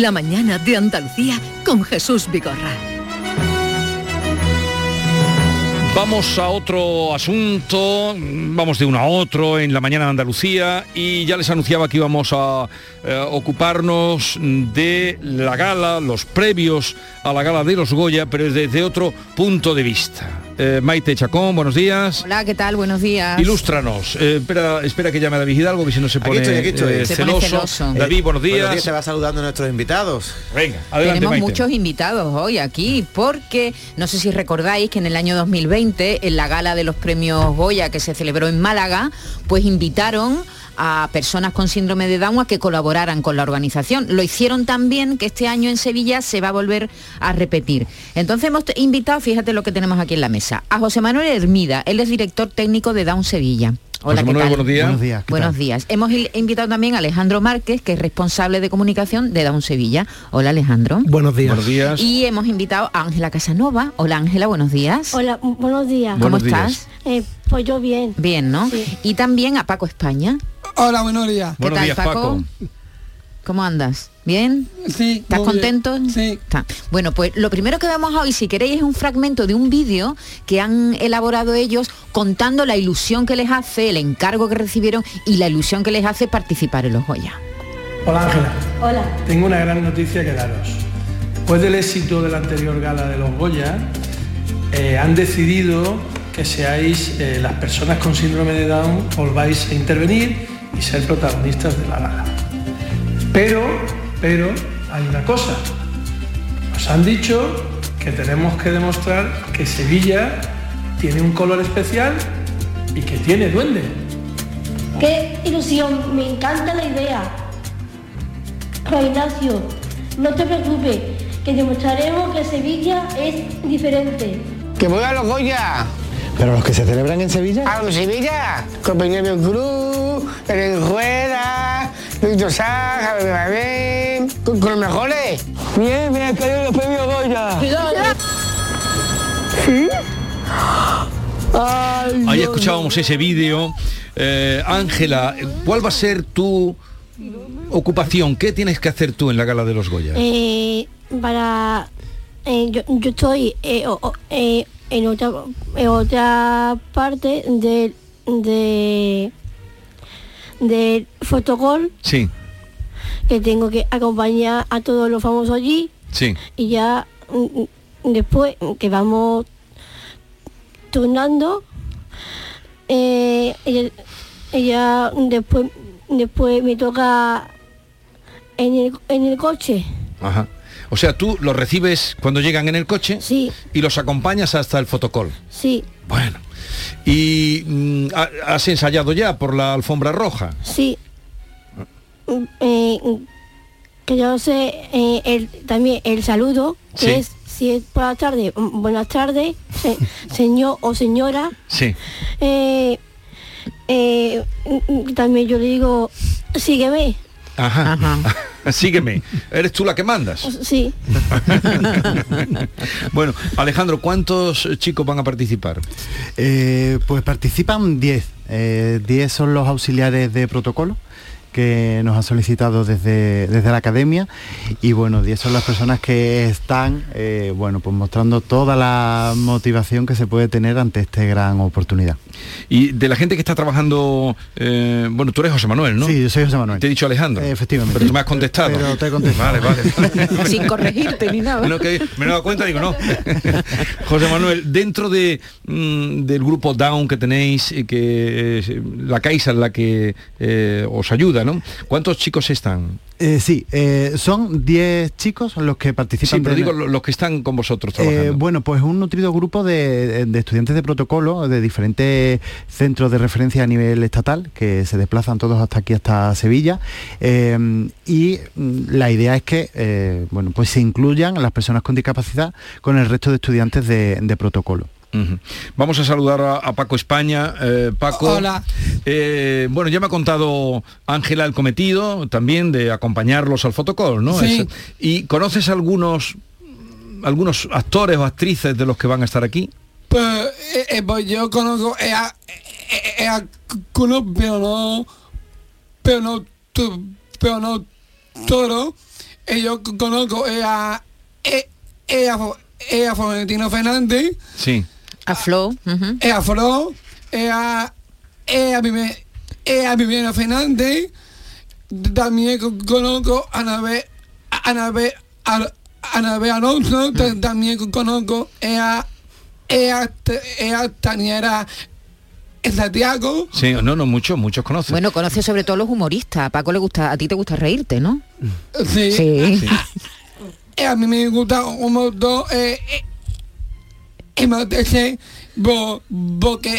La mañana de Andalucía con Jesús Vigorra. Vamos a otro asunto, vamos de uno a otro en la mañana de Andalucía y ya les anunciaba que íbamos a eh, ocuparnos de la gala, los previos a la gala de los Goya, pero desde otro punto de vista. Eh, Maite Chacón, buenos días. Hola, ¿qué tal? Buenos días. Ilústranos. Eh, espera, espera que llame a David Hidalgo, que si no se pone, celoso. David, buenos días. Buenos días. Se va saludando a nuestros invitados. Venga, adelante, Tenemos muchos invitados hoy aquí, porque no sé si recordáis que en el año 2020, en la gala de los premios Goya que se celebró en Málaga, pues invitaron a personas con síndrome de Down a que colaboraran con la organización. Lo hicieron también que este año en Sevilla se va a volver a repetir. Entonces hemos invitado, fíjate lo que tenemos aquí en la mesa, a José Manuel Hermida, él es director técnico de Down Sevilla. Hola, ¿qué tal? Buenos días. Buenos días. Buenos días. Hemos invitado también a Alejandro Márquez, que es responsable de comunicación de Down Sevilla. Hola, Alejandro. Buenos días. Buenos días. Y hemos invitado a Ángela Casanova. Hola, Ángela, buenos días. Hola, buenos días. ¿Cómo estás? Eh, pues yo bien. Bien, ¿no? Y también a Paco España. Hola, buenos días. ¿Qué tal, Paco? ¿Cómo andas? ¿Bien? Sí. ¿Estás contento? Sí. Bueno, pues lo primero que vemos hoy, si queréis, es un fragmento de un vídeo que han elaborado ellos contando la ilusión que les hace, el encargo que recibieron y la ilusión que les hace participar en los Goya. Hola Ángela. Hola. Tengo una gran noticia que daros. Después del éxito de la anterior gala de los Goya, eh, han decidido que seáis eh, las personas con síndrome de Down, volváis a intervenir y ser protagonistas de la gala. Pero, pero, hay una cosa. Nos han dicho que tenemos que demostrar que Sevilla tiene un color especial y que tiene duende. ¡Qué ilusión! Me encanta la idea. Juan Ignacio, no te preocupes, que demostraremos que Sevilla es diferente. ¡Que voy a los Goya! ¿Pero los que se celebran en Sevilla? ¡A los Sevilla! Con Peña Cruz, en Rueda, Víctor Sá, con, con los mejores. Bien, me han caído los premios Goya. ¿Sí? Ahí escuchábamos ese vídeo. Eh, Ángela, ¿cuál va a ser tu ocupación? ¿Qué tienes que hacer tú en la gala de los Goya? Eh, para... Eh, yo, yo, estoy eh, eh, en, otra, en otra parte del... De, del fotocall. Sí. Que tengo que acompañar a todos los famosos allí. Sí. Y ya mm, mm, después que vamos turnando, eh, ella, después, después me toca en el, en el coche. Ajá. O sea, tú los recibes cuando llegan en el coche sí. y los acompañas hasta el fotocall. Sí. Bueno. ¿Y mm, has ensayado ya por la alfombra roja? Sí. Mm, eh, que yo sé eh, el, también el saludo, que es si es por la tarde, mm, buenas tardes, señor o señora. Sí. Eh, también yo le digo, sígueme. Ajá. Sígueme. ¿Eres tú la que mandas? Sí. bueno, Alejandro, ¿cuántos chicos van a participar? Eh, pues participan 10. 10 eh, son los auxiliares de protocolo que nos han solicitado desde, desde la academia y bueno, 10 son las personas que están eh, bueno, pues mostrando toda la motivación que se puede tener ante esta gran oportunidad. Y de la gente que está trabajando, eh, bueno, tú eres José Manuel, ¿no? Sí, yo soy José Manuel. Te he dicho Alejandro. efectivamente. Pero tú me has contestado. Pero te he contestado. Vale, vale. Sin corregirte ni nada. No, que me he dado cuenta, digo, no. José Manuel, dentro de, mm, del grupo Down que tenéis, y que la Caixa es la que os ayuda, ¿no? ¿Cuántos chicos están? Eh, sí, eh, son 10 chicos los que participan. Sí, pero digo los que están con vosotros eh, trabajando. bueno, pues un nutrido grupo de, estudiantes de protocolo de diferentes centros de referencia a nivel estatal que se desplazan todos hasta aquí, hasta Sevilla. y mm, la idea es que, bueno, pues se incluyan las personas con discapacidad con el resto de estudiantes de protocolo. Vamos a saludar a, Paco España. Eh, Paco. Hola. Eh, bueno, ya me ha contado Ángela el cometido también de acompañarlos al fotocall, ¿no? Sí. ¿Y conoces algunos algunos actores o actrices de los que van a estar aquí? Pues, eh, pues yo conozco a, pero no pero no pero no todo. Yo conozco a, a, a Florentino Fernández. Sí a Flo. Es a Flo, es a, es a, Viviana Fernández, también conozco a Anabel, Anabel, Anabel Alonso, también conozco a, a, Taniera Santiago. Sí, no, no, muchos, muchos conocen. Bueno, conoce sobre todo los humoristas. A Paco le gusta, a ti te gusta reírte, ¿no? Sí. Sí. A mí me gusta un montón. Eh, apetece porque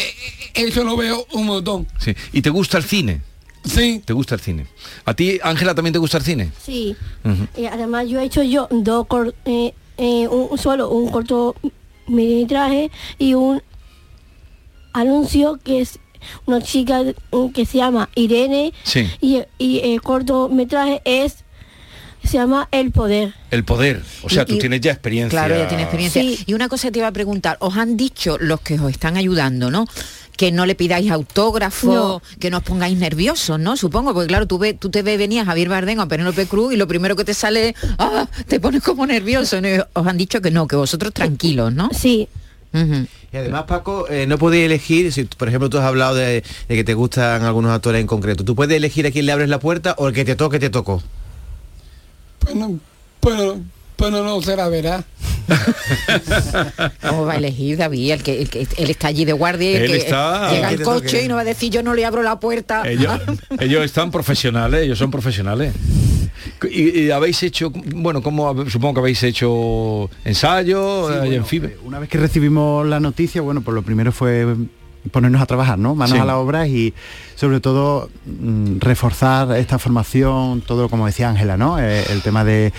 eso lo veo un montón. Sí. ¿Y te gusta el cine? Sí. ¿Te gusta el cine? ¿A ti, Ángela, también te gusta el cine? Sí. y además yo he hecho yo dos eh, eh, un, solo un corto traje y un anuncio que es una chica que se llama Irene sí. y, y el cortometraje es se llama El Poder. El Poder, o sea, tú tienes ya experiencia. Claro, ya tienes experiencia. Y una cosa te iba a preguntar, os han dicho los que os están ayudando, ¿no? que no le pidáis autógrafo, que no os pongáis nerviosos, ¿no? Supongo, porque claro, tú, ve, tú te ves, venías Javier Bardem a Penélope Cruz y lo primero que te sale, ah, te pones como nervioso. Os han dicho que no, que vosotros tranquilos, ¿no? Sí. Y además, Paco, eh, no podéis elegir, si por ejemplo tú has hablado de, de, que te gustan algunos actores en concreto, ¿tú puedes elegir a quién le abres la puerta o el que te toque, te tocó? Bueno, pero, pero no será verá. ¿Cómo va a elegir David? El que, él está allí de guardia y el que llega al coche y no va a decir yo no le abro la puerta. Ellos, están profesionales, ellos son profesionales. Y, habéis hecho, bueno, como supongo que habéis hecho ensayo en fin. Una vez que recibimos la noticia, bueno, pues lo primero fue ponernos a trabajar, ¿no? Manos a la obra y sobre todo mm, reforzar esta formación, todo como decía Ángela, ¿no? Eh, el tema de,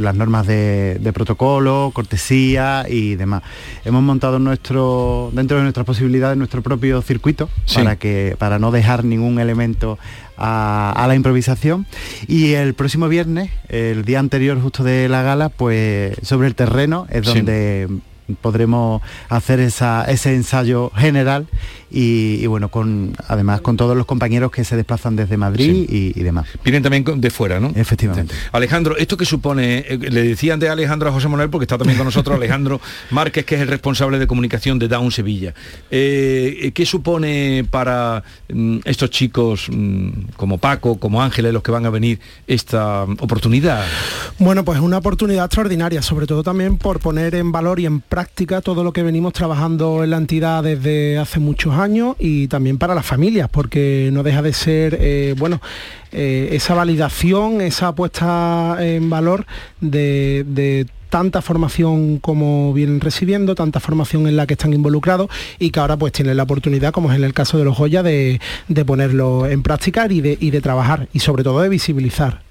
las normas de, protocolo, cortesía y demás. Hemos montado nuestro, dentro de nuestras posibilidades, nuestro propio circuito para que, para no dejar ningún elemento a, la improvisación y el próximo viernes, el día anterior justo de la gala, pues sobre el terreno es donde podremos hacer ese ensayo general y, bueno, con además con todos los compañeros que se desplazan desde Madrid y, demás. Vienen también de fuera, ¿no? Efectivamente. Alejandro, ¿esto que supone? Eh, le decía antes a Alejandro a José Manuel, porque está también con nosotros Alejandro Márquez, que es el responsable de comunicación de Down Sevilla. Eh, ¿Qué supone para mm, estos chicos mm, como Paco, como Ángeles, los que van a venir, esta oportunidad? Bueno, pues una oportunidad extraordinaria, sobre todo también por poner en valor y en práctica todo lo que venimos trabajando en la entidad desde hace muchos años y también para las familias, porque no deja de ser, eh, bueno, eh, esa validación, esa puesta en valor de, tanta formación como vienen recibiendo, tanta formación en la que están involucrados y que ahora pues tienen la oportunidad, como es en el caso de los Joya, de, ponerlo en práctica y de trabajar y sobre todo de visibilizar.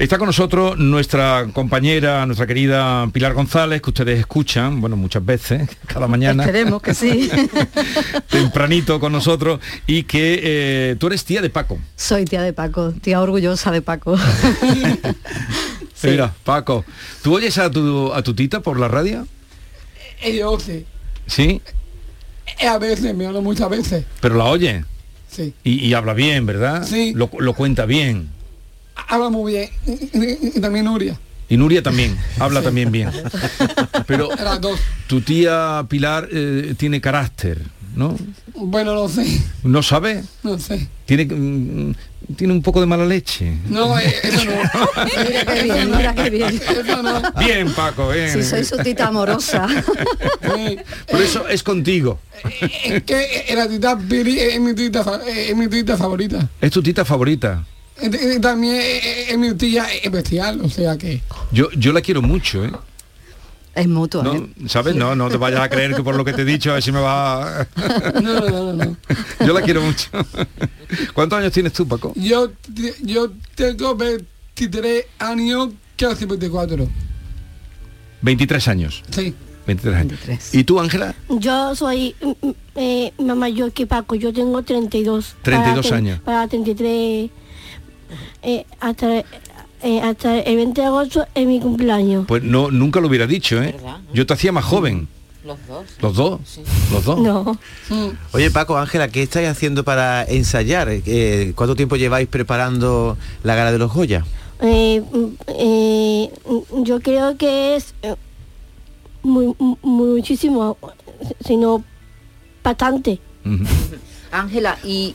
Está con nosotros nuestra compañera, nuestra querida Pilar González, que ustedes escuchan, bueno, muchas veces, cada mañana. Esperemos que sí. tempranito con nosotros y que eh, tú eres tía de Paco. Soy tía de Paco, tía orgullosa de Paco. Mira, Paco, ¿tú oyes a tu, a tu tita por la radio? Yo sí. ¿Sí? A veces, me hablo muchas veces. ¿Pero la oye? Sí. Y, habla bien, ¿verdad? Sí. Lo, lo cuenta bien habla muy bien. Y, también Nuria. Y Nuria también, habla también bien. Pero tu tía Pilar eh, tiene carácter, ¿no? Bueno, no sé. ¿No sabe? No sé. Tiene, mm, tiene un poco de mala leche. No, eh, eso no. mira qué bien, mira qué bien. Bien, Paco, bien. Si soy su tita amorosa. Por eso es contigo. Es que la tita Piri es mi tita, es mi tita favorita. Es tu tita favorita también es mi tía especial, o sea que... Yo, yo la quiero mucho, ¿eh? Es mutuo, no, ¿eh? ¿Sabes? No, no te vayas a creer que por lo que te he dicho, a ver si me va... no, no, no, Yo la quiero mucho. ¿Cuántos años tienes tú, Paco? Yo, yo tengo 23 años, que hace 24. 23 años. Sí. 23 años. ¿Y tú, Ángela? Yo soy eh, más mayor que Paco, yo tengo 32. 32 años. Para 33 eh, hasta, eh, hasta el 20 de agosto es mi cumpleaños. Pues no, nunca lo hubiera dicho, ¿eh? Yo te hacía más joven. Los dos. ¿Los dos? ¿Los dos? No. Oye, Paco, Ángela, ¿qué estáis haciendo para ensayar? Eh, ¿Cuánto tiempo lleváis preparando la gala de los Goya? yo creo que es muy, muchísimo, sino bastante. Ángela, ¿y,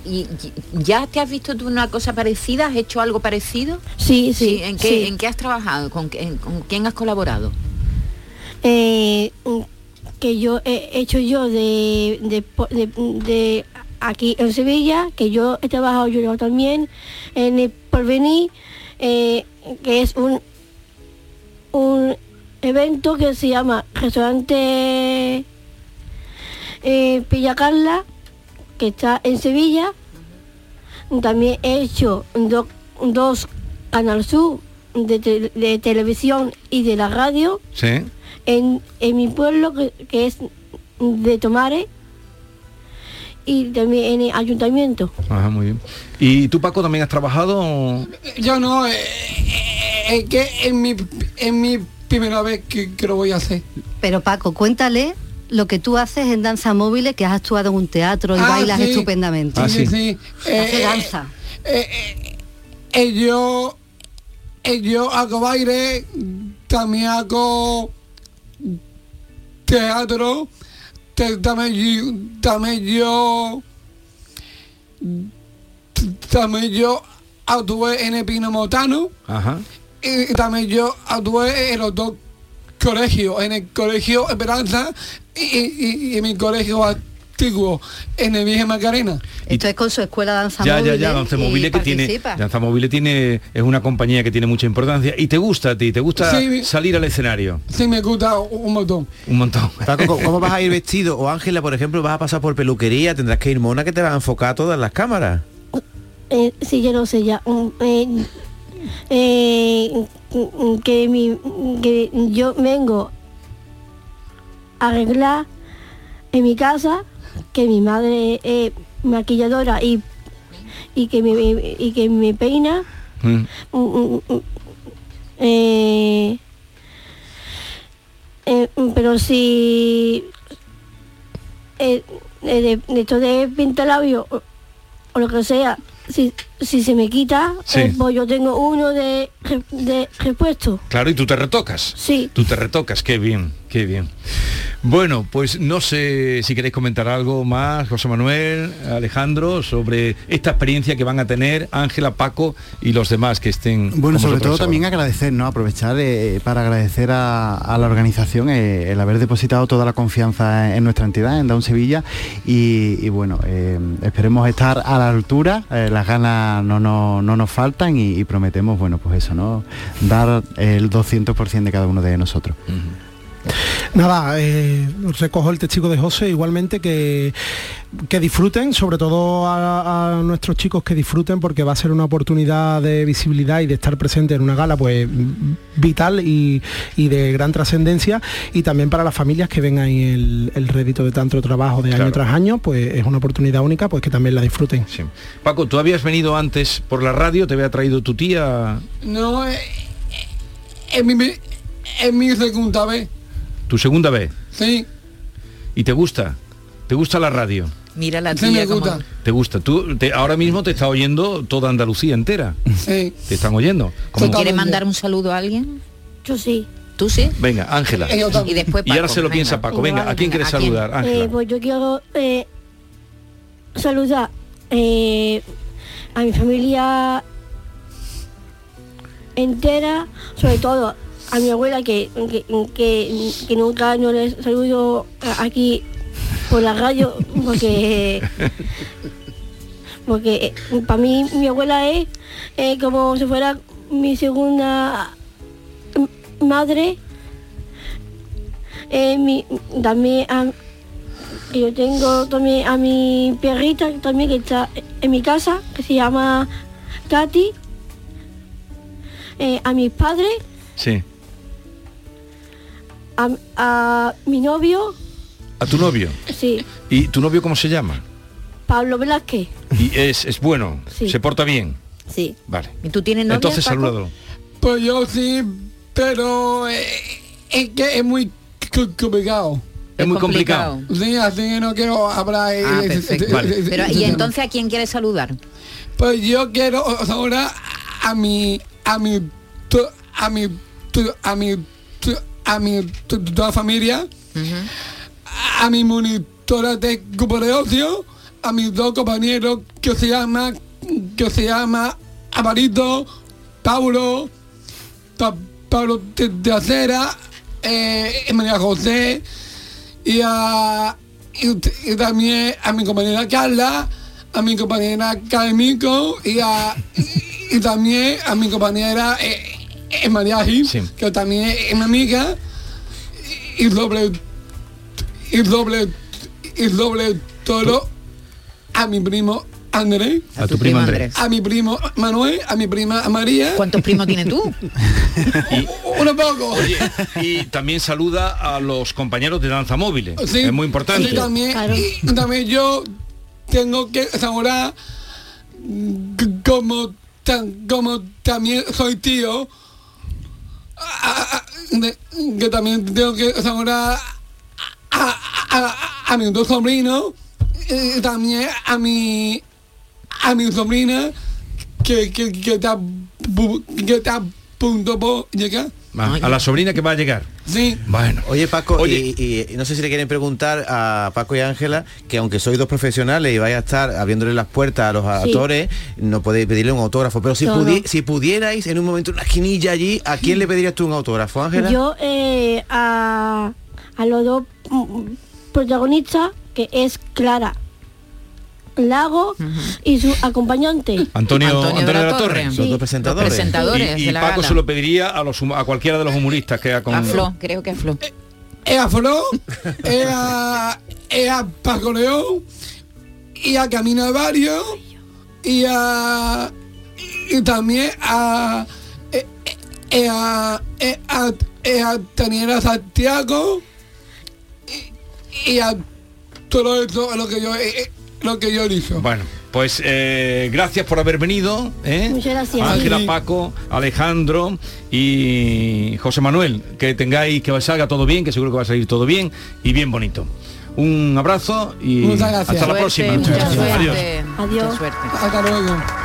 ya te has visto tú una cosa parecida? ¿Has hecho algo parecido? Sí, sí. ¿En, qué, ¿En qué has trabajado? ¿Con, quién has colaborado? Eh, que yo he hecho yo de, de, aquí en Sevilla, que yo he trabajado yo también en el Porvenir, eh, que es un, un evento que se llama Restaurante eh, Pilla Carla que está en Sevilla. También he hecho dos Canal Sur de, televisión y de la radio. En, mi pueblo, que, es de Tomare. Y también en el ayuntamiento. Ajá, muy bien. ¿Y tú, Paco, también has trabajado? Yo no, eh, eh, es que en mi, en mi primera vez que, que lo voy a hacer. Pero Paco, cuéntale lo que tú haces en danza móvil, que has actuado en un teatro y ah, bailas estupendamente. Ah, sí, sí. Eh, danza. Eh, eh, yo, yo hago baile, también hago teatro, también, también yo también yo actué en el Pino Motano Ajá. y también yo actué en los dos colegios, en el colegio Esperanza y, en mi colegio antiguo en el Virgen Macarena. Esto es con su escuela Danza ya, Móvil. Ya, ya, Danza Móvil que tiene Danza Móvil tiene es una compañía que tiene mucha importancia y te gusta a ti, te gusta salir al escenario. Sí, me gusta un montón. Un montón. ¿cómo vas a ir vestido? O Ángela, por ejemplo, vas a pasar por peluquería, tendrás que ir mona que te va a enfocar todas las cámaras. Eh, sí, yo no sé ya. Eh, eh, que, mi, que yo vengo a arreglar en mi casa, que mi madre es maquilladora y, y, que, me, y que me peina. Mm. Eh, eh, pero si eh, de, de, esto de pintalabio o, o lo que sea si, si se me quita, pues yo tengo uno de, de repuesto. Claro, y tú te retocas. Sí. Tú te retocas, qué bien, qué bien. Bueno, pues no sé si queréis comentar algo más, José Manuel, Alejandro, sobre esta experiencia que van a tener Ángela, Paco y los demás que estén. Bueno, sobre todo también agradecer, ¿no? Aprovechar eh, para agradecer a, la organización eh, el haber depositado toda la confianza en nuestra entidad, en Down Sevilla, y, bueno, eh, esperemos estar a la altura, las ganas no, no, nos faltan y, prometemos, bueno, pues eso, ¿no? Dar el 200% de cada uno de nosotros. Nada, eh, recojo el testigo de José igualmente que, que disfruten, sobre todo a, nuestros chicos que disfruten porque va a ser una oportunidad de visibilidad y de estar presente en una gala pues vital y, de gran trascendencia y también para las familias que ven ahí el, rédito de tanto trabajo de año tras año, pues es una oportunidad única pues que también la disfruten. Paco, tú habías venido antes por la radio, te había traído tu tía. No, eh, eh, mi, es mi segunda vez. ¿Tu segunda vez? Sí. ¿Y te gusta? ¿Te gusta la radio? Mira la tía gusta. ¿Te gusta? Tú ahora mismo te está oyendo toda Andalucía entera. Sí. ¿Te están oyendo? ¿Quieres mandar un saludo a alguien? Yo sí. ¿Tú sí? Venga, Ángela. Y después Y ahora se lo piensa Paco. Venga, ¿a quién quieres saludar, Ángela? Eh, pues yo quiero eh, saludar eh, a mi familia entera, sobre todo a mi abuela que, que, nunca no les saludo aquí por la radio porque porque eh, para mí mi abuela es como si fuera mi segunda madre. Eh, también yo tengo también a mi perrita también que está en mi casa que se llama Katy. Eh, a mis padres. Sí a, mi novio. ¿A tu novio? Sí. ¿Y tu novio cómo se llama? Pablo Velázquez. ¿Y es, es bueno? ¿Se porta bien? Sí. Vale. ¿Y tú tienes novia, Entonces salúdalo. Pues yo sí, pero eh, es que es muy complicado. Es, muy complicado. Sí, así que no quiero hablar. Ah, pero, ¿y entonces a quién quieres saludar? Pues yo quiero ahora a mi a mi a mi a mi a mi toda familia, a mi monitora de grupo de ocio, a mis dos compañeros que se llama que se llama Amarito, Paulo, Pablo de, Acera, eh, María José y, a, y, también a mi compañera Carla, a mi compañera Carmico y, a, y, también a mi compañera eh, es María Gil, que también es mi amiga, y doble, y doble, y doble todo a mi primo Andrés. A, tu, primo Andrés. A mi primo Manuel, a mi prima María. ¿Cuántos primos tienes tú? y, Uno poco. y también saluda a los compañeros de danza móviles. es muy importante. Sí, también, y también yo tengo que saludar como, como también soy tío que también tengo que saludar a, mi dos sobrinos y también a mi a mi sobrina que, que, que está que está a punto por llegar a la sobrina que va a llegar. Sí. Bueno. Oye, Paco, Y, no sé si le quieren preguntar a Paco y Ángela que aunque sois dos profesionales y vais a estar abriéndole las puertas a los actores, no podéis pedirle un autógrafo. Pero si, si pudierais en un momento una esquinilla allí, ¿a quién le pedirías tú un autógrafo, Ángela? Yo eh, a, a los dos protagonista, que es Clara Lago y su acompañante. Antonio, Antonio, de la, Torre. Los dos presentadores. presentadores y, Paco se lo pediría a, los, a cualquiera de los humoristas que ha con... A Flo, creo que a Flo. Es a Flo, es a, es a Paco León y a Camino de Barrio y a y también a eh, eh, a, eh, a, a, Daniela Santiago y, y, a todo esto lo que yo lo que yo hizo. Bueno, pues eh, gracias por haber venido. ¿eh? Muchas gracias. Ángela, Paco, Alejandro y José Manuel. Que tengáis, que salga todo bien, que seguro que va a salir todo bien y bien bonito. Un abrazo y hasta la próxima. Adiós. Adiós. Hasta luego.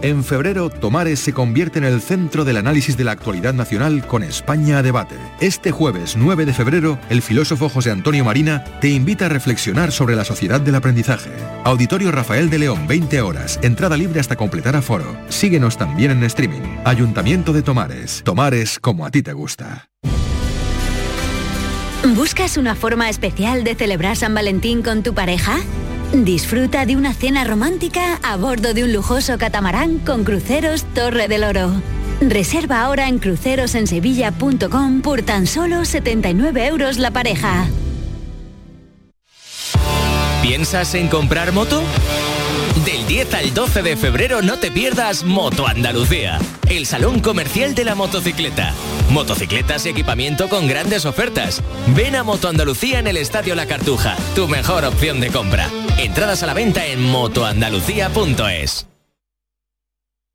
En febrero, Tomares se convierte en el centro del análisis de la actualidad nacional con España a debate. Este jueves 9 de febrero, el filósofo José Antonio Marina te invita a reflexionar sobre la sociedad del aprendizaje. Auditorio Rafael de León, 20 horas, entrada libre hasta completar aforo. Síguenos también en streaming. Ayuntamiento de Tomares. Tomares como a ti te gusta. ¿Buscas una forma especial de celebrar San Valentín con tu pareja? Disfruta de una cena romántica a bordo de un lujoso catamarán con cruceros Torre del Oro. Reserva ahora en crucerosensevilla.com por tan solo 79 euros la pareja. ¿Piensas en comprar moto? Del 10 al 12 de febrero no te pierdas Moto Andalucía, el salón comercial de la motocicleta. Motocicletas y equipamiento con grandes ofertas. Ven a Moto Andalucía en el Estadio La Cartuja, tu mejor opción de compra. Entradas a la venta en motoandalucía.es.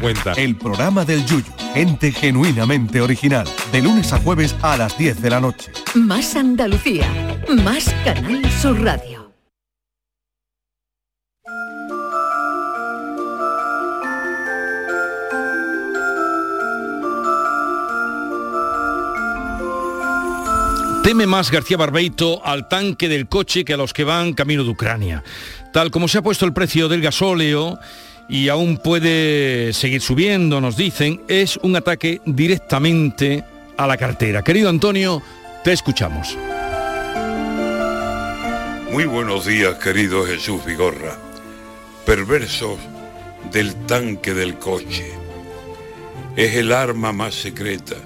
cuenta. El programa del Yuyu, ente genuinamente original, de lunes a jueves a las 10 de la noche. Más Andalucía, más Canal Sur Radio. Teme más García Barbeito al tanque del coche que a los que van camino de Ucrania. Tal como se ha puesto el precio del gasóleo, y aún puede seguir subiendo, nos dicen, es un ataque directamente a la cartera. Querido Antonio, te escuchamos. Muy buenos días, querido Jesús Vigorra. Perversos del tanque del coche. Es el arma más secreta.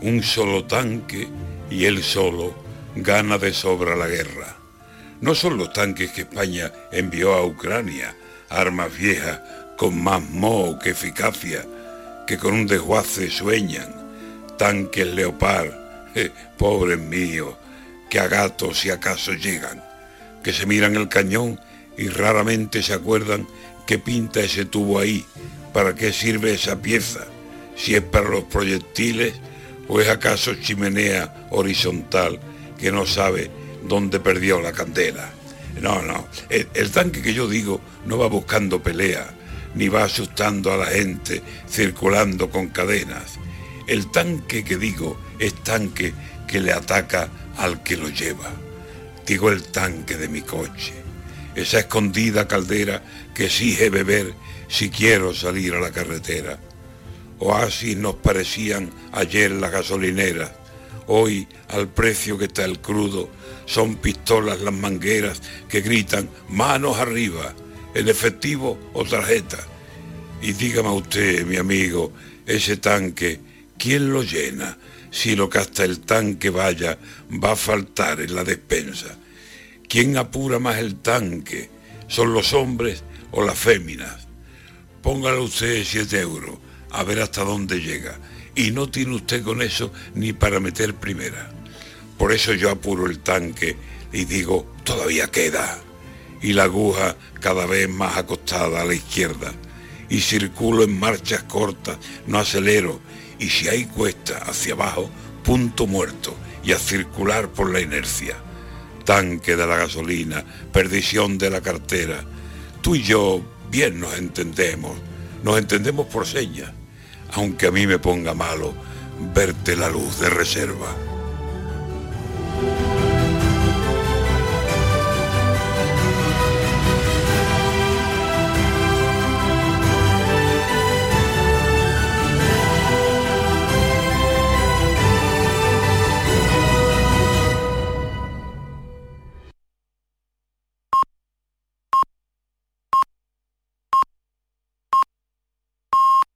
Un solo tanque y él solo gana de sobra la guerra. No son los tanques que España envió a Ucrania, armas viejas con más moho que eficacia, que con un desguace sueñan, tanques leopard, pobres míos, que a gatos si acaso llegan, que se miran el cañón y raramente se acuerdan qué pinta ese tubo ahí, para qué sirve esa pieza, si es para los proyectiles o es acaso chimenea horizontal que no sabe dónde perdió la candela. No, no, el tanque que yo digo no va buscando pelea, ni va asustando a la gente circulando con cadenas. El tanque que digo es tanque que le ataca al que lo lleva. Digo el tanque de mi coche, esa escondida caldera que exige beber si quiero salir a la carretera. Oasis nos parecían ayer las gasolineras, hoy al precio que está el crudo, son pistolas las mangueras que gritan manos arriba en efectivo o tarjeta. Y dígame usted, mi amigo, ese tanque ¿Quién lo llena si lo que hasta el tanque vaya va a faltar en la despensa? ¿Quién apura más el tanque? ¿Son los hombres o las féminas? Póngale usted 7 euros, a ver hasta dónde llega. Y no tiene usted con eso ni para meter primera. Por eso yo apuro el tanque y digo, todavía queda. Y la aguja cada vez más acostada a la izquierda. Y circulo en marchas cortas, no acelero. Y si hay cuesta hacia abajo, punto muerto y a circular por la inercia. Tanque de la gasolina, perdición de la cartera. Tú y yo bien nos entendemos, nos entendemos por señas, aunque a mí me ponga malo verte la luz de reserva.